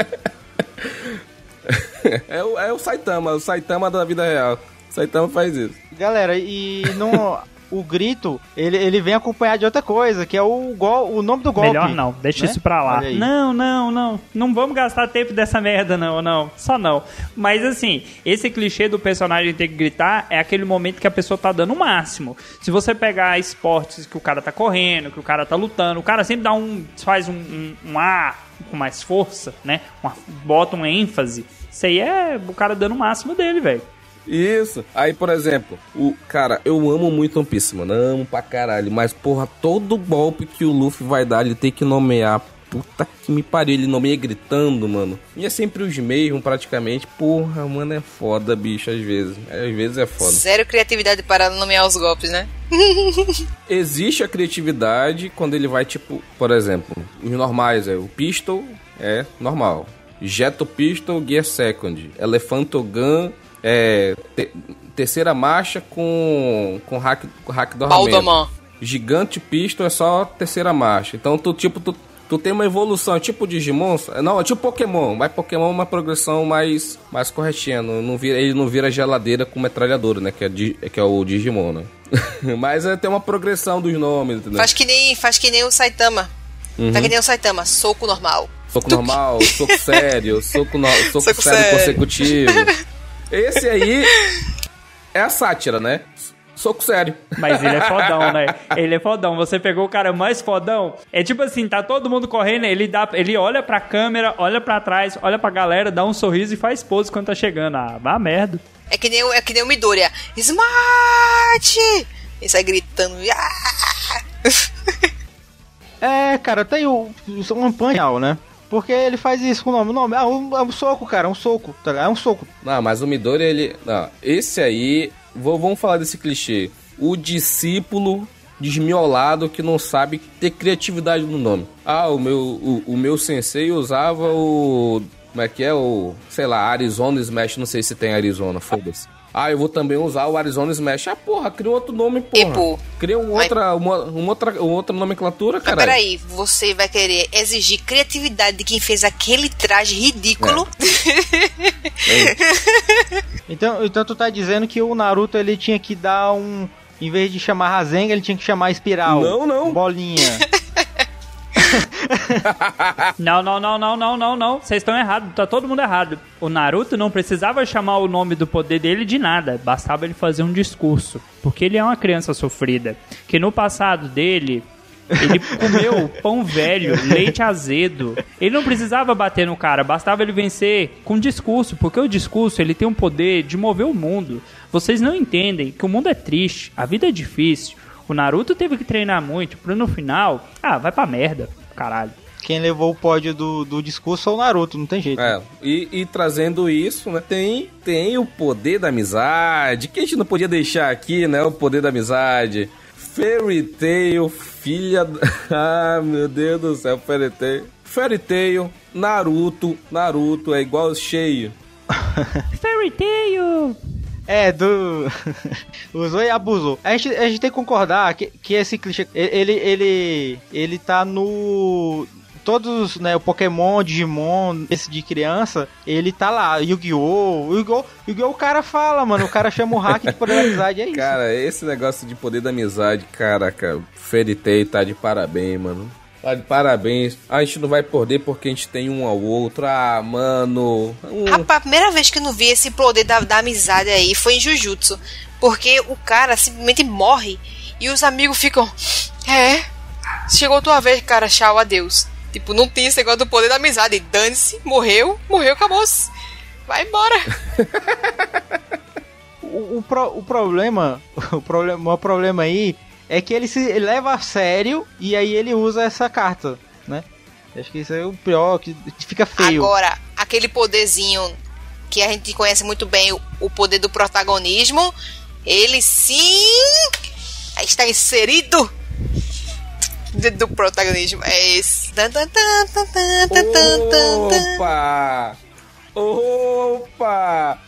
é, o, é o Saitama, o Saitama da vida real. O Saitama faz isso. Galera, e no... O grito, ele, ele vem acompanhado de outra coisa, que é o, gol, o nome do golpe. Melhor não, deixa né? isso pra lá. Não, não, não. Não vamos gastar tempo dessa merda, não, não. Só não. Mas assim, esse clichê do personagem ter que gritar é aquele momento que a pessoa tá dando o máximo. Se você pegar esportes que o cara tá correndo, que o cara tá lutando, o cara sempre dá um. faz um, um, um ar com mais força, né? Uma, bota uma ênfase. Isso aí é o cara dando o máximo dele, velho. Isso. Aí, por exemplo, o cara, eu amo muito One Piece, mano. Amo pra caralho. Mas, porra, todo golpe que o Luffy vai dar, ele tem que nomear. Puta que me pariu, ele nomeia gritando, mano. E é sempre os mesmos, praticamente. Porra, mano, é foda, bicho, às vezes. Às vezes é foda. Zero criatividade para nomear os golpes, né? Existe a criatividade quando ele vai, tipo, por exemplo, os normais é o Pistol, é normal. Jeto Pistol, Gear Second. Elefanto Gun, é. te- terceira marcha com. com hack, com hack do armamento. Gigante Pistol é só terceira marcha. Então tu, tipo, tu, tu tem uma evolução, é tipo Digimon. Não, é tipo Pokémon. Mas Pokémon é uma progressão mais, mais corretinha. Não, não vira, ele não vira geladeira com metralhadora, né? Que é, que é o Digimon, né? mas é, tem uma progressão dos nomes, entendeu? Faz que nem, faz que nem o Saitama. Uhum. Tá que nem o Saitama, soco normal. Soco normal, soco sério, soco, no, soco, Soco sério, sério. consecutivo. Esse aí é a sátira, né? Soco sério. Mas ele é fodão, né? Ele é fodão. Você pegou o cara mais fodão. É tipo assim, tá todo mundo correndo, ele dá, ele olha pra câmera, olha pra trás, olha pra galera, dá um sorriso e faz pose quando tá chegando. Ah, vá merda. É que nem, o- é que nem o Midoriya. Smart! E sai gritando. "Ah!" É, cara, tem o, o One Punch Man, né? Porque ele faz isso com o nome. O nome é um, é um soco, cara, é um soco. Tá? É um soco. Não, mas o Midori, ele. Não, esse aí. Vou, vamos falar desse clichê. O discípulo desmiolado que não sabe ter criatividade no nome. Ah, o meu, o, o meu sensei usava o. Como é que é? O. Sei lá, Arizona Smash. Não sei se tem Arizona, foda-se. Ah, eu vou também usar o Arizona Smash. Ah, porra, cria outro nome, porra. Tipo, Cria um mas- outra, uma, uma outra, uma outra nomenclatura, Mas cara. peraí, você vai querer exigir criatividade de quem fez aquele traje ridículo? Então, então tu tá dizendo que o Naruto ele tinha que dar um. Em vez de chamar Rasengan, ele tinha que chamar Espiral. Não, não. Bolinha. Não, não, não, não, não, não, não. Vocês estão errados, tá todo mundo errado. O Naruto não precisava chamar o nome do poder dele de nada, bastava ele fazer um discurso. Porque ele é uma criança sofrida. Que no passado dele, ele comeu pão velho, leite azedo. Ele não precisava bater no cara, bastava ele vencer com discurso, porque o discurso ele tem um poder de mover o mundo. Vocês não entendem que o mundo é triste, a vida é difícil. O Naruto teve que treinar muito, pra no final, ah, vai pra merda, caralho. Quem levou o pódio do, do discurso foi o Naruto, não tem jeito. É, e, e trazendo isso, né? Tem, tem o poder da amizade, que a gente não podia deixar aqui, né? O poder da amizade. Fairy Tail, filha. da- Ah, meu Deus do céu, Fairy Tail. Fairy Tail, Naruto. Naruto é igual cheio. Fairy Tail! É, do. Usou e abusou. A gente, a gente tem que concordar que, que esse clichê. Ele, ele. Ele tá no. Todos, né, o Pokémon, Digimon, esse de criança, ele tá lá, Yu-Gi-Oh! Yu-Gi-Oh! Yu-Gi-Oh! o cara fala, mano, o cara chama o hack de poder da amizade, é isso. Cara, esse negócio de poder da amizade, caraca, Tail tá de parabéns, mano. Tá de parabéns. A gente não vai perder porque a gente tem um ao outro. Ah, mano. Um... Rapaz, a primeira vez que eu não vi esse poder da, da amizade aí foi em Jujutsu. Porque o cara simplesmente morre e os amigos ficam. É, chegou tua vez, cara, tchau, adeus. Tipo, não tem esse negócio do poder da amizade. Dane-se, morreu, morreu, acabou-se. Vai embora. O, o, pro- o problema, o problema, o problema aí é que ele se leva a sério e aí ele usa essa carta, né? Acho que isso é o pior, que fica feio. Agora, aquele poderzinho que a gente conhece muito bem, o, poder do protagonismo, ele sim está inserido do protagonismo. É esse. Opa! Opa!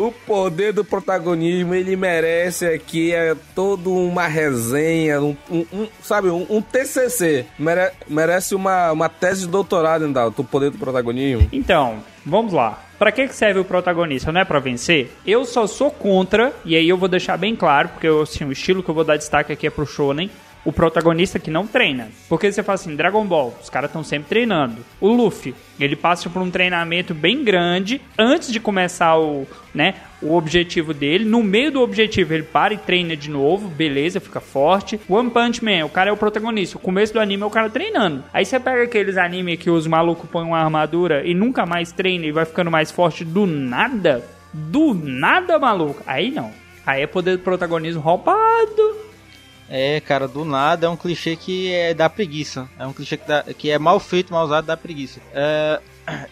O poder do protagonismo, ele merece aqui é, toda uma resenha, um, um- um- sabe, um, um TCC. Mere- merece uma, uma tese de doutorado, Endalto, o poder do protagonismo. Então, vamos lá. Pra que serve o protagonista? Não é pra vencer? Eu só sou contra, e aí eu vou deixar bem claro, porque assim, o estilo que eu vou dar destaque aqui é pro shonen, o protagonista que não treina. Porque você fala assim, Dragon Ball, os caras estão sempre treinando. O Luffy, ele passa por um treinamento bem grande antes de começar o, né, o objetivo dele. No meio do objetivo, ele para e treina de novo, beleza, fica forte. One Punch Man, o cara é o protagonista. O começo do anime é o cara treinando. Aí você pega aqueles anime que os malucos põem uma armadura e nunca mais treina e vai ficando mais forte do nada. Do nada, maluco. Aí não. Aí é poder do protagonismo roubado. É, cara, do nada é um clichê que é da preguiça. É um clichê que, dá- que é mal feito, mal usado da preguiça. É,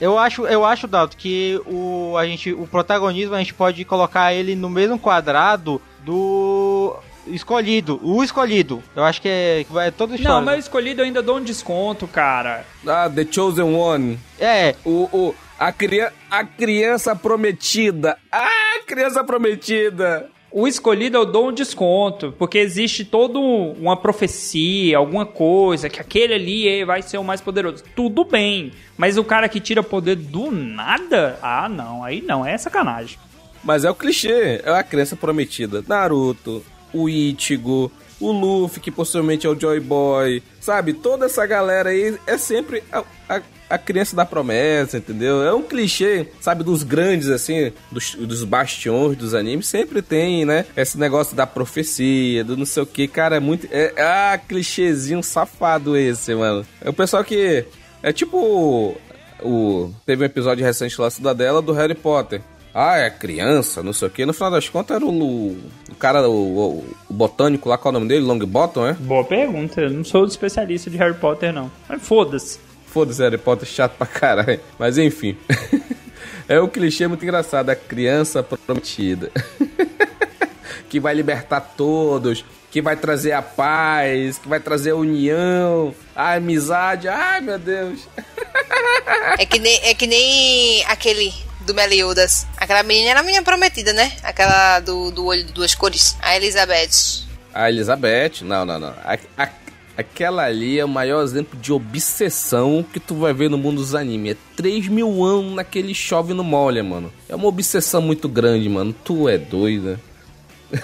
eu acho, eu acho, Dalton, que o, a gente, o protagonismo a gente pode colocar ele no mesmo quadrado do escolhido. O escolhido. Eu acho que é, que vai toda a história. Não, mas escolhido eu ainda dou um desconto, cara. Ah, The Chosen One. É, O, o, a, cria, a criança prometida. Ah, criança prometida. O escolhido eu dou um desconto, porque existe toda uma profecia, alguma coisa, que aquele ali vai ser o mais poderoso. Tudo bem, mas o cara que tira poder do nada? Ah, não, aí não, é sacanagem. Mas é o clichê, é a criança prometida. Naruto, o Ichigo, o Luffy, que possivelmente é o Joy Boy, sabe? Toda essa galera aí é sempre a, a, a criança da promessa, entendeu? É um clichê, sabe? Dos grandes, assim, dos, dos bastiões dos animes, sempre tem, né? Esse negócio da profecia, do não sei o que, cara, é muito. É, ah, clichêzinho safado esse, mano. É o pessoal que. É tipo. O, teve um episódio recente lá, Cidadela, do Harry Potter. Ah, é criança, não sei o que. No final das contas era o, o cara, o, o- o botânico lá, qual é o nome dele? Longbottom, é? Boa pergunta, eu não sou especialista de Harry Potter, não. Mas foda-se. Foda-se, Harry Potter chato pra caralho. Mas enfim. é um clichê muito engraçado, a criança prometida. que vai libertar todos, que vai trazer a paz, que vai trazer a união, a amizade. Ai, meu Deus. É que nem, é que nem aquele do Meliodas. Aquela menina era a menina prometida, né? Aquela do, do olho de duas cores. A Elizabeth. A Elizabeth, não, não, não. A- a- aquela ali é o maior exemplo de obsessão que tu vai ver no mundo dos animes. É 3 mil anos naquele chove no molha, mano. É uma obsessão muito grande, mano. Tu é doida.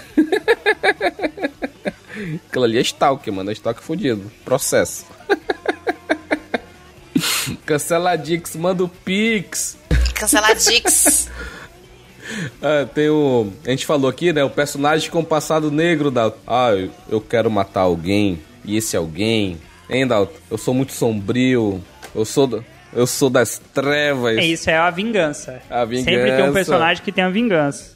Aquilo ali é Stalker, mano. É Stalker fudido. Processo. Cancela Dix, manda o Pix. Canceladix. Ah, tem o. A gente falou aqui, né? O personagem com passado negro, Dalton. Ah, eu, eu quero matar alguém. E esse alguém. Hein, Dalton? Eu sou muito sombrio. Eu sou. do- Eu sou das trevas. É isso, é a vingança. A Sempre tem vingança. um personagem que tem a vingança.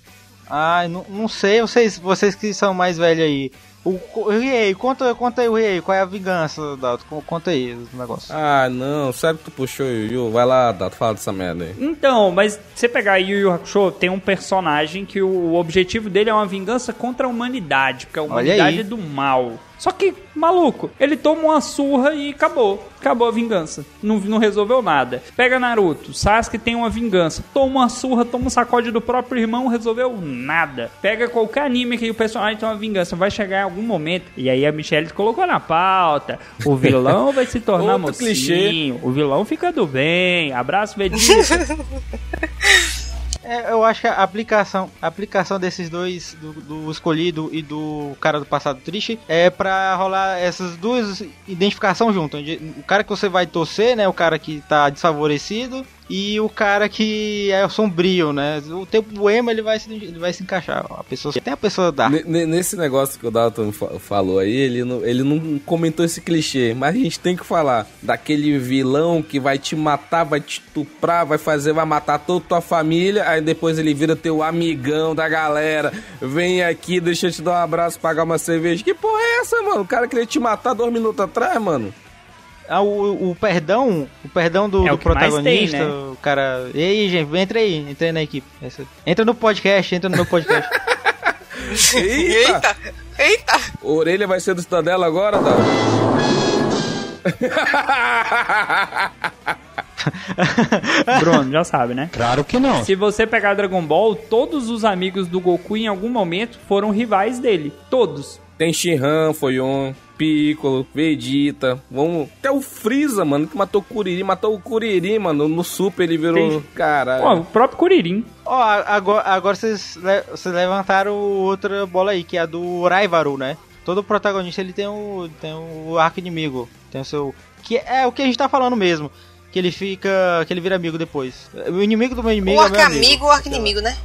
Ai, não, não sei, vocês, vocês que são mais velhos aí. O, o Riei, conta, conta aí o Riei, qual é a vingança, Dalton? Co- Conta aí o negócio. Ah, não. Sério que tu puxou, Yu? Vai lá, Dalton. Fala dessa merda aí. Então, mas você pegar Yu Yu Hakusho, tem um personagem que o objetivo dele é uma vingança contra a humanidade, porque a humanidade é do mal. Só que, maluco, ele toma uma surra e acabou. Acabou a vingança. Não, não resolveu nada. Pega Naruto, Sasuke tem uma vingança. Toma uma surra, toma um sacode do próprio irmão, resolveu nada. Pega qualquer anime que o personagem tem uma vingança. Vai chegar em algum momento. E aí a Michelle colocou na pauta. O vilão vai se tornar mocinho. clichê. O vilão fica do bem. Abraço, Vegeta. É, eu acho que a aplicação, a aplicação desses dois, do, do escolhido e do cara do passado triste, é pra rolar essas duas identificações juntas. O cara que você vai torcer, né? O cara que tá desfavorecido e o cara que é sombrio, né? O tempo o emo ele vai se, ele vai se encaixar. A pessoa tem a pessoa da Nesse negócio que o Dalton falou aí, ele não, ele não comentou esse clichê, mas a gente tem que falar daquele vilão que vai te matar, vai te estuprar, vai fazer, vai matar toda tua família, aí depois ele vira teu amigão da galera, vem aqui, deixa eu te dar um abraço, pagar uma cerveja. Que porra é essa, mano? O cara queria te matar dois minutos atrás, mano. Ah, o, o perdão, o perdão do, É do protagonista, tem, né? o cara. E aí, gente, entra aí, entra aí na equipe. Essa- Entra no podcast, entra no meu podcast. Eita! Eita! Eita! Orelha vai ser do Cidadela agora, Dalton? Bruno, já sabe, né? Claro que não. Se você pegar Dragon Ball, todos os amigos do Goku em algum momento foram rivais dele. Todos. Tem Shinran, foi um. Piccolo, Vegeta, vamos. Até o Freeza, mano, que matou o Kuririn, matou o Kuririn, mano. No Super ele virou. Tem- Caralho. Pô, o próprio Kuririn. Ó, agora, agora vocês, vocês levantaram outra bola aí, que é a do Raivaru, né? Todo protagonista ele tem o, tem o arco inimigo, tem o seu. Que é o que a gente tá falando mesmo. Que ele fica. que ele vira amigo depois. O inimigo do meu inimigo O é meu arco-amigo amigo. ou arco-inimigo, né?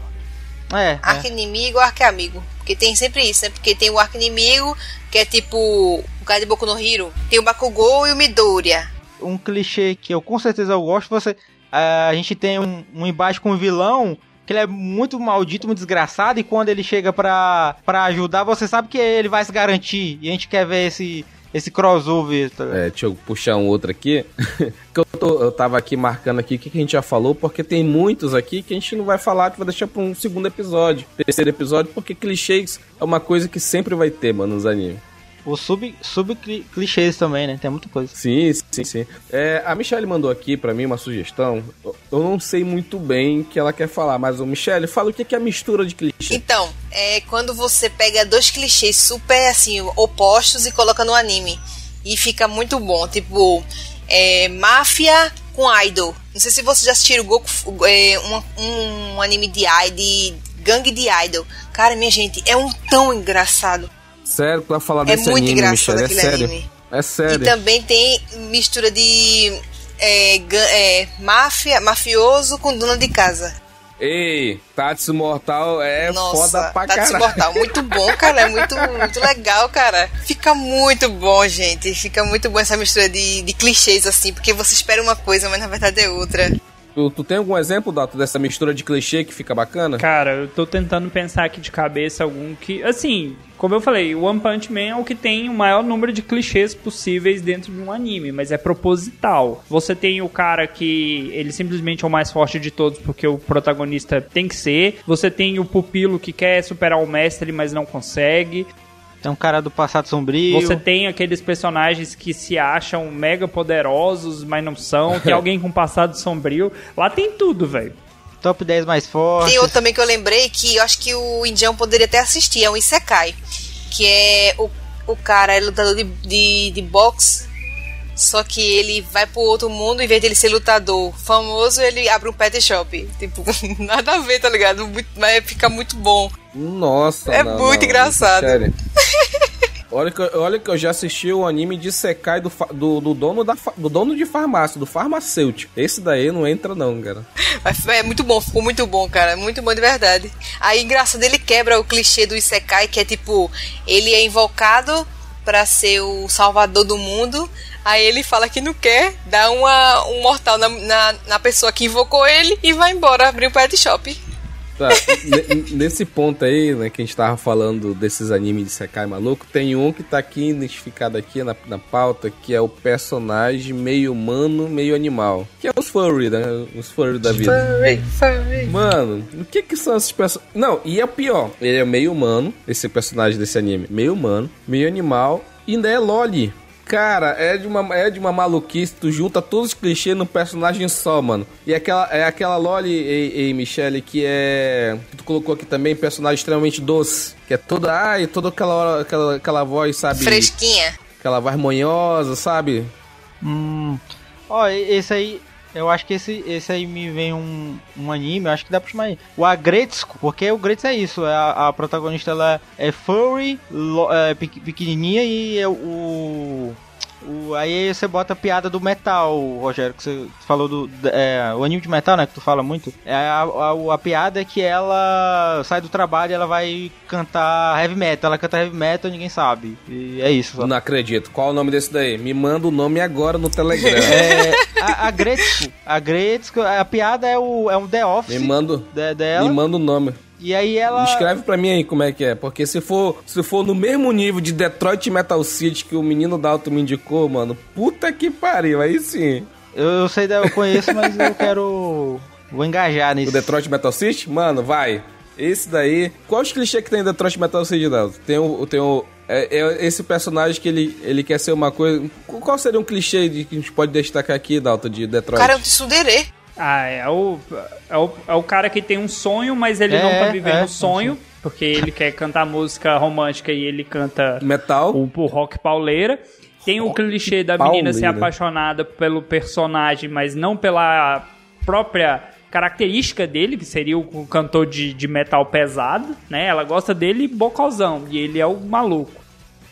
É, é. Arco-inimigo ou arco-amigo. Porque tem sempre isso, né? Porque tem o arco-inimigo, que é tipo o cara de Boku no Hero. Tem o Bakugou e o Midoriya. um clichê que eu com certeza eu gosto, você a gente tem um, um com o vilão que ele é muito maldito, muito desgraçado e quando ele chega pra, pra ajudar, você sabe que ele vai se garantir e a gente quer ver esse esse crossover. tá? É, deixa eu puxar um outro aqui. que eu, tô- eu tava aqui marcando aqui o que, que a gente já falou, porque tem muitos aqui que a gente não vai falar, que vai deixar pra um segundo episódio, terceiro episódio, porque clichês é uma coisa que sempre vai ter, mano, nos animes. Os sub, sub cli- clichês também, né? Tem muita coisa. Sim, sim, sim. É, a Michelle mandou aqui pra mim uma sugestão. Eu- não sei muito bem o que ela quer falar, mas o Michelle, fala o que é a mistura de clichê. Então, é quando você pega dois clichês super assim, opostos e coloca no anime. E fica muito bom. Tipo, é, máfia com idol. Não sei se vocês já assistiram Goku, é, um, um anime de, i- de gangue de idol. Cara, minha gente, é um tão engraçado. Sério, pra falar É desse muito anime, engraçado Michelle, é sério. anime. É sério. E também tem mistura de é, é, máfia, mafioso com dona de casa. Ei, Tatsu Mortal é Nossa, foda pra tá caralho. Mortal. Muito bom, cara. É muito, muito legal, cara. Fica muito bom, gente. Fica muito bom essa mistura de, de clichês, assim, porque você espera uma coisa, mas na verdade é outra. Tu, tu tem algum exemplo, Dato, dessa mistura de clichê que fica bacana? Cara, eu tô tentando pensar aqui de cabeça algum que. Assim, como eu falei, o One Punch Man é o que tem o maior número de clichês possíveis dentro de um anime, mas é proposital. Você tem o cara que ele simplesmente é o mais forte de todos porque o protagonista tem que ser. Você tem o pupilo que quer superar o mestre, mas não consegue. Tem um cara do passado sombrio. Você tem aqueles personagens que se acham mega poderosos, mas não são. Tem alguém com passado sombrio. Lá tem tudo, velho. Top 10 mais forte. Tem outro também que eu lembrei que eu acho que o Indião poderia até assistir, é um Isekai. Que é o, o cara é lutador de, de, de boxe, só que ele vai pro outro mundo, em vez dele ser lutador famoso, ele abre um pet shop. Tipo, nada a ver, tá ligado? Muito- mas fica muito bom. Nossa, É não, muito não, engraçado. Sério. Olha que, eu- olha que eu já assisti o anime de Sekai do, do, do dono da, do dono de farmácia, do farmacêutico. Esse daí não entra não, cara. Mas É muito bom, ficou muito bom, cara. Muito bom de verdade. Aí, engraçado, ele quebra o clichê do Isekai, que é tipo, ele é invocado pra ser o salvador do mundo. Aí ele fala que não quer, dá uma, um mortal na, na, na pessoa que invocou ele e vai embora abrir um pet shop. Tá, ne- nesse ponto aí, né, que a gente tava falando desses animes de Sekai maluco, tem um que tá aqui identificado aqui na, na pauta, que é o personagem meio humano, meio animal. Que é os furry, né? Os furry da vida. Furry, furry. Mano, o que que são esses personagens? Não, e é o pior. Ele é meio humano, esse personagem desse anime. Meio humano, meio animal, e ainda é loli. Cara, é de uma, é de uma maluquice, tu junta todos os clichês num personagem só, mano. E aquela, é aquela Loli, e, e Michelle, que é. Que tu colocou aqui também, personagem extremamente doce. Que é toda. Ai, toda aquela, hora- aquela, aquela voz, sabe? Fresquinha. Aquela voz manhosa, sabe? Hum. Ó, esse aí. Eu acho que esse, esse aí me vem um, um anime, eu acho que dá pra chamar aí. O Agretsuko, porque o Gretsuko é isso, é a, a protagonista ela é furry, lo- é, pequ- pequenininha e é o, O, aí você bota a piada do metal, Rogério, que você falou do. É, o anime de metal, né? Que tu fala muito. É a, a, a, piada é que ela sai do trabalho e ela vai cantar heavy metal. Ela canta heavy metal ninguém sabe. E é isso. Só. Não acredito. Qual o nome desse daí? Me manda o nome agora no Telegram. é. A, a Gretzko. A Gretzko. A piada é o, é um The Office. Me manda. De, dela. Me manda o nome. E aí ela. Escreve pra mim aí como é que é. Porque se for, se for no mesmo nível de Detroit Metal City que o menino Dalton me indicou, mano, puta que pariu, aí sim. Eu, eu sei, eu conheço, mas eu quero. Vou engajar nisso. O Detroit Metal City? Mano, vai. Esse daí. Qual os clichês que tem em Detroit Metal City, Dalton? Tem o. Tem o é, é, esse personagem que ele, ele quer ser uma coisa. Qual seria um clichê de, que a gente pode destacar aqui, Dalton, de Detroit? O cara é um tsundere. Ah, é o, é o, é o cara que tem um sonho, mas ele é, não tá vivendo o é, sonho. Porque ele quer cantar música romântica e ele canta metal, o, o rock pauleira. Tem rock o clichê da menina pauleira. ser apaixonada pelo personagem, mas não pela própria característica dele, que seria o cantor de, de metal pesado, né? Ela gosta dele bocalzão, e ele é o maluco.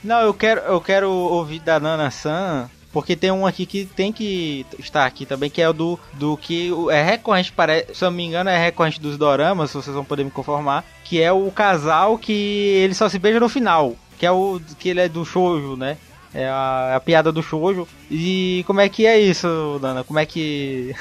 Não, eu quero, eu quero ouvir da Nana San porque tem um aqui que tem que estar aqui também, que é o do, do que é recorrente, parece, se eu não me engano, é recorrente dos doramas, vocês vão poder me conformar, que é o casal que ele só se beija no final, que é o que ele é do shoujo, né? É a, a piada do shoujo. E como é que é isso, Dana? Como é que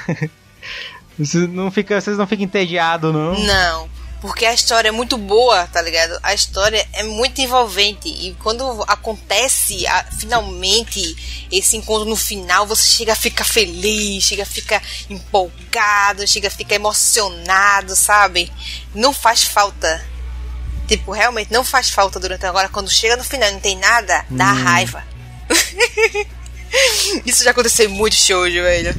não ficam, vocês não ficam entediados, não? Não. Porque a história é muito boa, tá ligado? A história é muito envolvente. E quando acontece a, finalmente esse encontro no final, você chega a ficar feliz, chega a ficar empolgado, chega a ficar emocionado, sabe? Não faz falta. Tipo, realmente não faz falta durante agora. Quando chega no final e não tem nada, dá hum. raiva. Isso já aconteceu muito show, velho.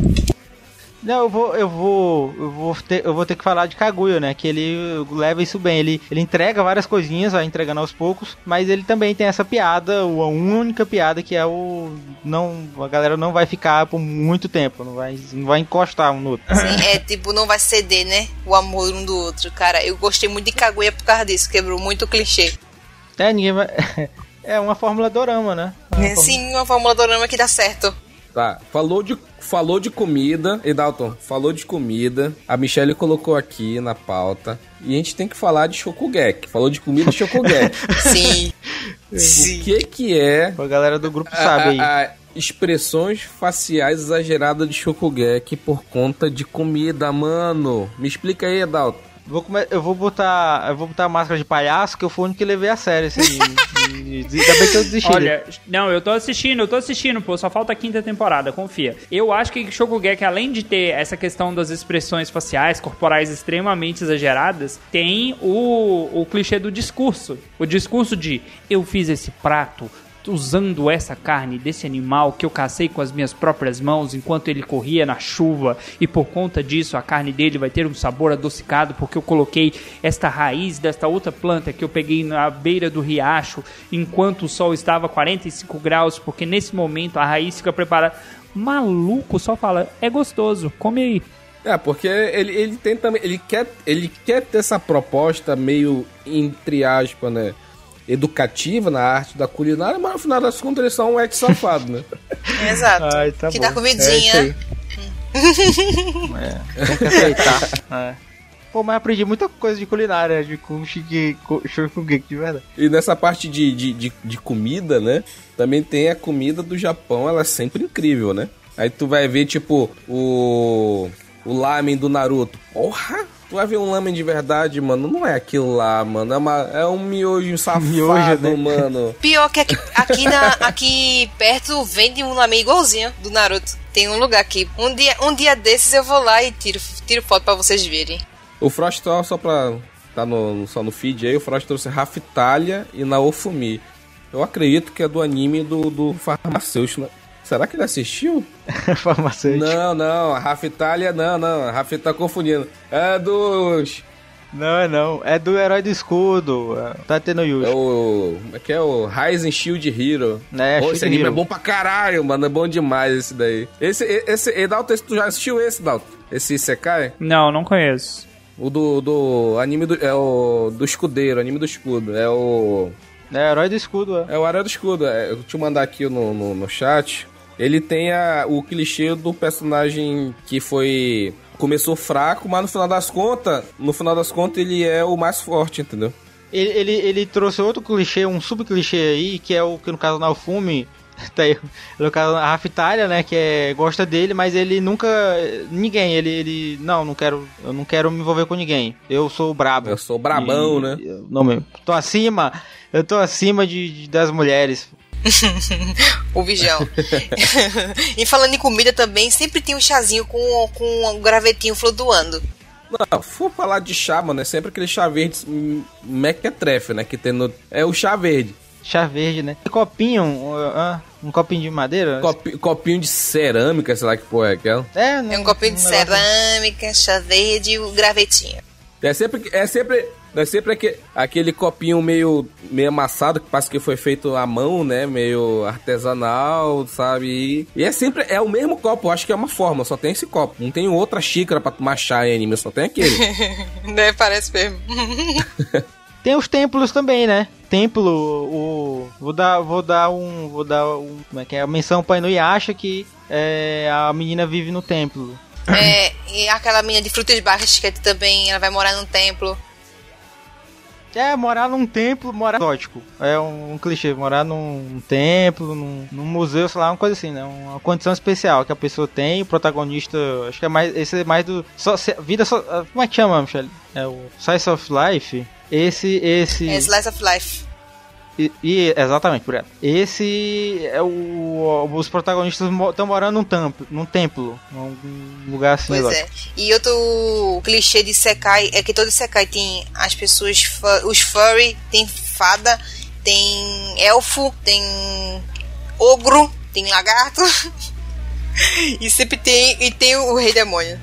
Não, eu vou, eu vou, eu vou ter, eu vou ter que falar de Kaguya, né? Que ele leva isso bem. Ele, ele entrega várias coisinhas, vai entregando aos poucos, mas ele também tem essa piada, a única piada que é o não, a galera não vai ficar por muito tempo, não vai, não vai encostar um no outro. Sim, é tipo não vai ceder, né? O amor um do outro, cara. Eu gostei muito de Kaguya por causa disso, quebrou muito o clichê. É, ninguém vai... É uma fórmula dorama, né? Uma é, sim, uma fórmula dorama que dá certo. Tá, falou de, falou de comida. E Dalton, falou de comida. A Michelle colocou aqui na pauta. E a gente tem que falar de Shokugeki. Falou de comida e Shokugeki. Sim. o que que é... A galera do grupo sabe aí. A, a, expressões faciais exageradas de Shokugeki por conta de comida, mano. Me explica aí, Dalton. Vou. Eu vou botar. Eu vou botar a máscara de palhaço, que eu fui o único que levei a sério esse Ainda bem que eu desisti. Olha, não, eu tô assistindo, eu tô assistindo, pô, só falta a quinta temporada, confia. Eu acho que Shokugeki, além de ter essa questão das expressões faciais, corporais extremamente exageradas, tem o, o clichê do discurso. O discurso de eu fiz esse prato usando essa carne desse animal que eu cacei com as minhas próprias mãos enquanto ele corria na chuva e por conta disso a carne dele vai ter um sabor adocicado porque eu coloquei esta raiz desta outra planta que eu peguei na beira do riacho enquanto o sol estava a 45 graus porque nesse momento a raiz fica preparada. Maluco, só fala, é gostoso, come aí. É, porque ele, ele tem também. Ele quer, ele quer ter essa proposta meio, entre aspas, né? Educativa na arte da culinária, mas no final das contas eles são um ex-safado, né? Exato. Ai, tá que bom. dá comidinha. É, é, tem que aceitar. É. Pô, mas aprendi muita coisa de culinária, de Shokugeki, de verdade. E nessa parte de, de, de, de, comida, né? Também tem a comida do Japão, ela é sempre incrível, né? Aí tu vai ver, tipo, o. O lamen do Naruto. Porra! Tu vai ver um lamen de verdade, mano, não é aquilo lá, mano. É, uma, é um miojo safado, miojo, né? mano. Pior que aqui, aqui, na, aqui perto vende um lamen igualzinho do Naruto. Tem um lugar aqui. Um dia, um dia desses eu vou lá e tiro, tiro foto pra vocês verem. O Frost, só, só pra tá no, só no feed aí, o Frost trouxe Rafitalia e Naofumi. Eu acredito que é do anime do, do farmacêutico, né? Será que ele assistiu? Farmacêutico. Não, não. A Rafa Itália, não, não. A Rafa tá confundindo. É dos. Não, é não. É do Herói do Escudo. É, tá tendo Yuji. É o. Como é que é o Rising Shield Hero. É, Pô, esse anime Hero. é bom pra caralho, mano. É bom demais esse daí. Esse, esse, esse Dalton, tu já assistiu esse, Dalton? Esse Sekai? Não, não conheço. O do, do anime do. É o. Do escudeiro, anime do escudo. É o. É, Herói do Escudo, é. É o Herói do Escudo. É, eu te mandar aqui no, no, no chat. Ele tem a, o clichê do personagem que foi. Começou fraco, mas no final das contas, no final das contas, ele é o mais forte, entendeu? Ele, ele, ele trouxe outro clichê, um sub-clichê aí, que é o que no caso na Fume tá aí, no caso a Raftalha, né, que é, gosta dele, mas ele nunca ninguém, ele, ele não, não quero, eu não quero me envolver com ninguém. Eu sou brabo. Eu sou brabão, E- né? eu- Não, meu, tô acima, eu tô acima de, de- das mulheres. O Vigião. e falando em comida também, sempre tem um chazinho com, com um gravetinho flutuando. Não, for falar de chá, mano, é sempre aquele chá verde hum, mequetrefe, né? Que tem no. É o chá verde. Chá verde, né? Copinho, um, ah, um copinho de madeira? Copi- copinho de cerâmica, sei lá que porra é aquela. É, É um copinho de cerâmica, chá verde e o gravetinho. É sempre. É sempre. É sempre aquele, aquele copinho meio, meio amassado, que parece que foi feito à mão, né? Meio artesanal, sabe? E, e é sempre. É o mesmo copo, acho que é uma forma, só tem esse copo. Não tem outra xícara pra tomar chá em anime, só tem aquele. né? Parece mesmo. Tem os templos também, né? Templo, o. Vou dar, vou dar um. Vou dar um. Como é que é? A menção pra Inuyasha que é, a menina vive no templo. É, e aquela menina de frutas baixas que também ela vai morar num templo. É, morar num templo, morar exótico. É um, um clichê, morar num templo, num, num museu, sei lá, uma coisa assim, né? Uma condição especial que a pessoa tem, o protagonista, acho que é mais, esse é mais do, só, vida, só, ah, como é que chama, Michelle? É o Slice of Life? Esse, esse... É Slice of Life. E, e- exatamente, por ela. Esse é o. Os protagonistas estão morando num templo, num templo, num lugar assim. Pois é. E outro clichê de Sekai é que todo Sekai tem as pessoas, os furry, tem fada, tem elfo, tem ogro, tem lagarto. e sempre tem. E tem o rei demônio.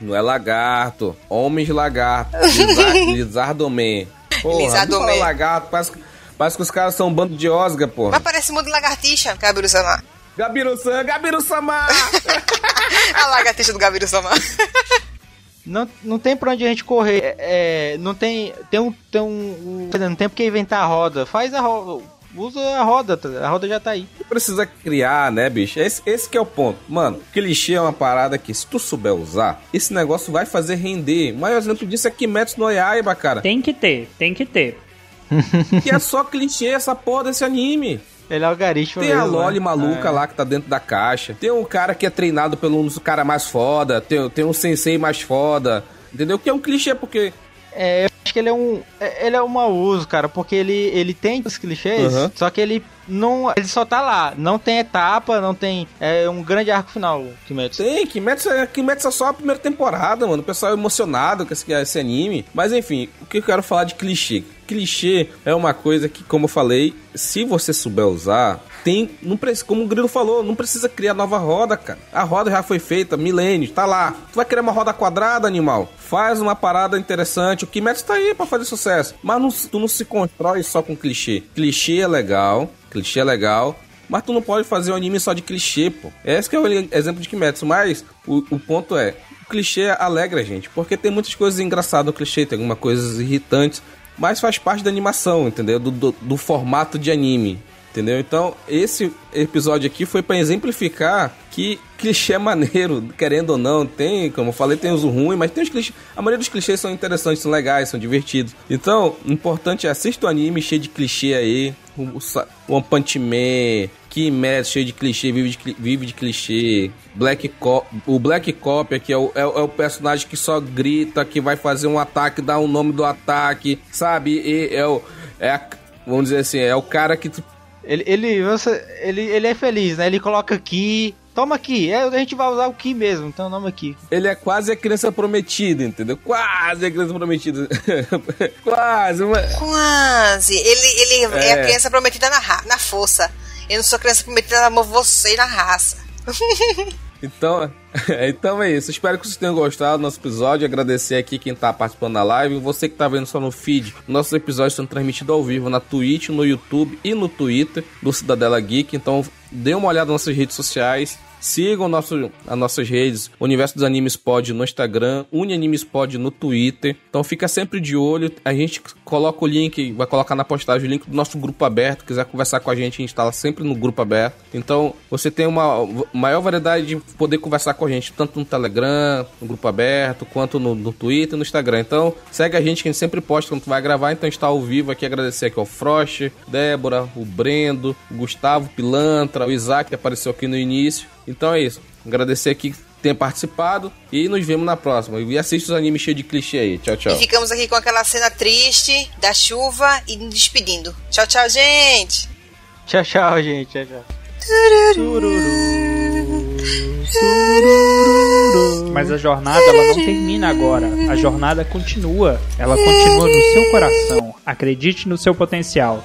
Não é lagarto. Homens lagarto. Lizar- Lizardoman. Porra, fala lagarto. Parece, que- parece que os caras são um bando de osga, porra. Mas parece mundo de lagartixa, Gabiru Sama. Gabiru-san, Gabiru-sama! A lagartixa do Gabiru Sama. Não, não tem pra onde a gente correr. É, é, não tem. Tem um. Tem um. dizer, Não tem porque inventar a roda. Faz a roda. Usa a roda, tá? a roda já tá aí. Não precisa criar, né, bicho? Esse, esse que é o ponto. Mano, clichê é uma parada que, se tu souber usar, esse negócio vai fazer render. O maior exemplo disso é Kimetsu no Yaiba, cara. Tem que ter, tem que ter. Que é só clichê essa porra desse anime. Ele é algarismo Tem a mesmo, Loli né? maluca É. lá que tá dentro da caixa. Tem um cara que é treinado pelo um dos caras mais foda. Tem, tem um sensei mais foda. Entendeu? Que é um clichê, porque É, eu acho que ele é um. é- Ele é um mau uso, cara, porque ele, ele tem os clichês, Uhum. só que ele não. Ele só tá lá. Não tem etapa, não tem. É um grande arco final, Kimetsu. Tem, Kimetsu, é- Kimetsu é só a primeira temporada, mano. O pessoal é emocionado com esse, esse anime. Mas enfim, o que eu quero falar de clichê? Clichê é uma coisa que, como eu falei, se você souber usar, tem. Não precisa, como o Grilo falou, não precisa criar nova roda, cara. A roda já foi feita, milênios, tá lá. Tu vai criar uma roda quadrada, animal? Faz uma parada interessante. O Kimetsu tá aí pra fazer sucesso. Mas não, tu não se constrói só com clichê. Clichê é legal, clichê é legal. Mas tu não pode fazer um anime só de clichê, pô. Esse que é o exemplo de Kimetsu. Mas o, o ponto é, clichê alegra a gente. Porque tem muitas coisas engraçadas no clichê, tem algumas coisas irritantes. Mas faz parte da animação, entendeu? Do, do, do formato de anime. Entendeu? Então, esse episódio aqui foi pra exemplificar que clichê é maneiro, querendo ou não. Tem, como eu falei, tem os ruins, mas tem os clichês. A maioria dos clichês são interessantes, são legais, são divertidos. Então, o importante é assistir o anime cheio de clichê aí. O, One Punch Man, Kimetsu cheio de clichê, vive de, vive de clichê. Black Co o Black Copia, que é o, é, o- é o personagem que só grita, que vai fazer um ataque, dá o nome do ataque, sabe? E é o. É a- vamos dizer assim, é o cara que tu Ele, ele, você, ele, ele é feliz, né? Ele coloca aqui. Toma aqui. É, a gente vai usar o que mesmo, então nome aqui. Ele é quase a criança prometida, entendeu? Quase a criança prometida. quase. Uma... Quase. Ele, ele é. É. a criança prometida na, na força. Eu não sou criança prometida, amo você na raça. Então, então é isso. Espero que vocês tenham gostado do nosso episódio. Agradecer aqui quem tá participando da live. Você que tá vendo só no feed, nossos episódios são transmitidos ao vivo na Twitch, no YouTube e no Twitter do Cidadela Geek. Então, dê uma olhada nas nossas redes sociais. Sigam nosso, as nossas redes, Universo dos Animes Pod no Instagram, Unianimes Pod no Twitter. Então fica sempre de olho. A gente coloca o link, vai colocar na postagem o link do nosso grupo aberto. Quiser conversar com a gente, a gente está sempre no grupo aberto. Então você tem uma maior variedade de poder conversar com a gente, tanto no Telegram, no grupo aberto, quanto no, no Twitter no Instagram. Então segue a gente que a gente sempre posta quando vai gravar. Então está ao vivo aqui. Agradecer aqui ao Frost, Débora, o Brendo, o Gustavo Pilantra, o Isaac que apareceu aqui no início. Então é isso. Agradecer aqui que tenha participado e nos vemos na próxima. E assiste os animes cheios de clichê aí. Tchau, tchau. E ficamos aqui com aquela cena triste da chuva e nos despedindo. Tchau, tchau, gente. Tchau, tchau, gente. Tchau, tchau. Mas a jornada ela não termina agora. A jornada continua. Ela continua no seu coração. Acredite no seu potencial.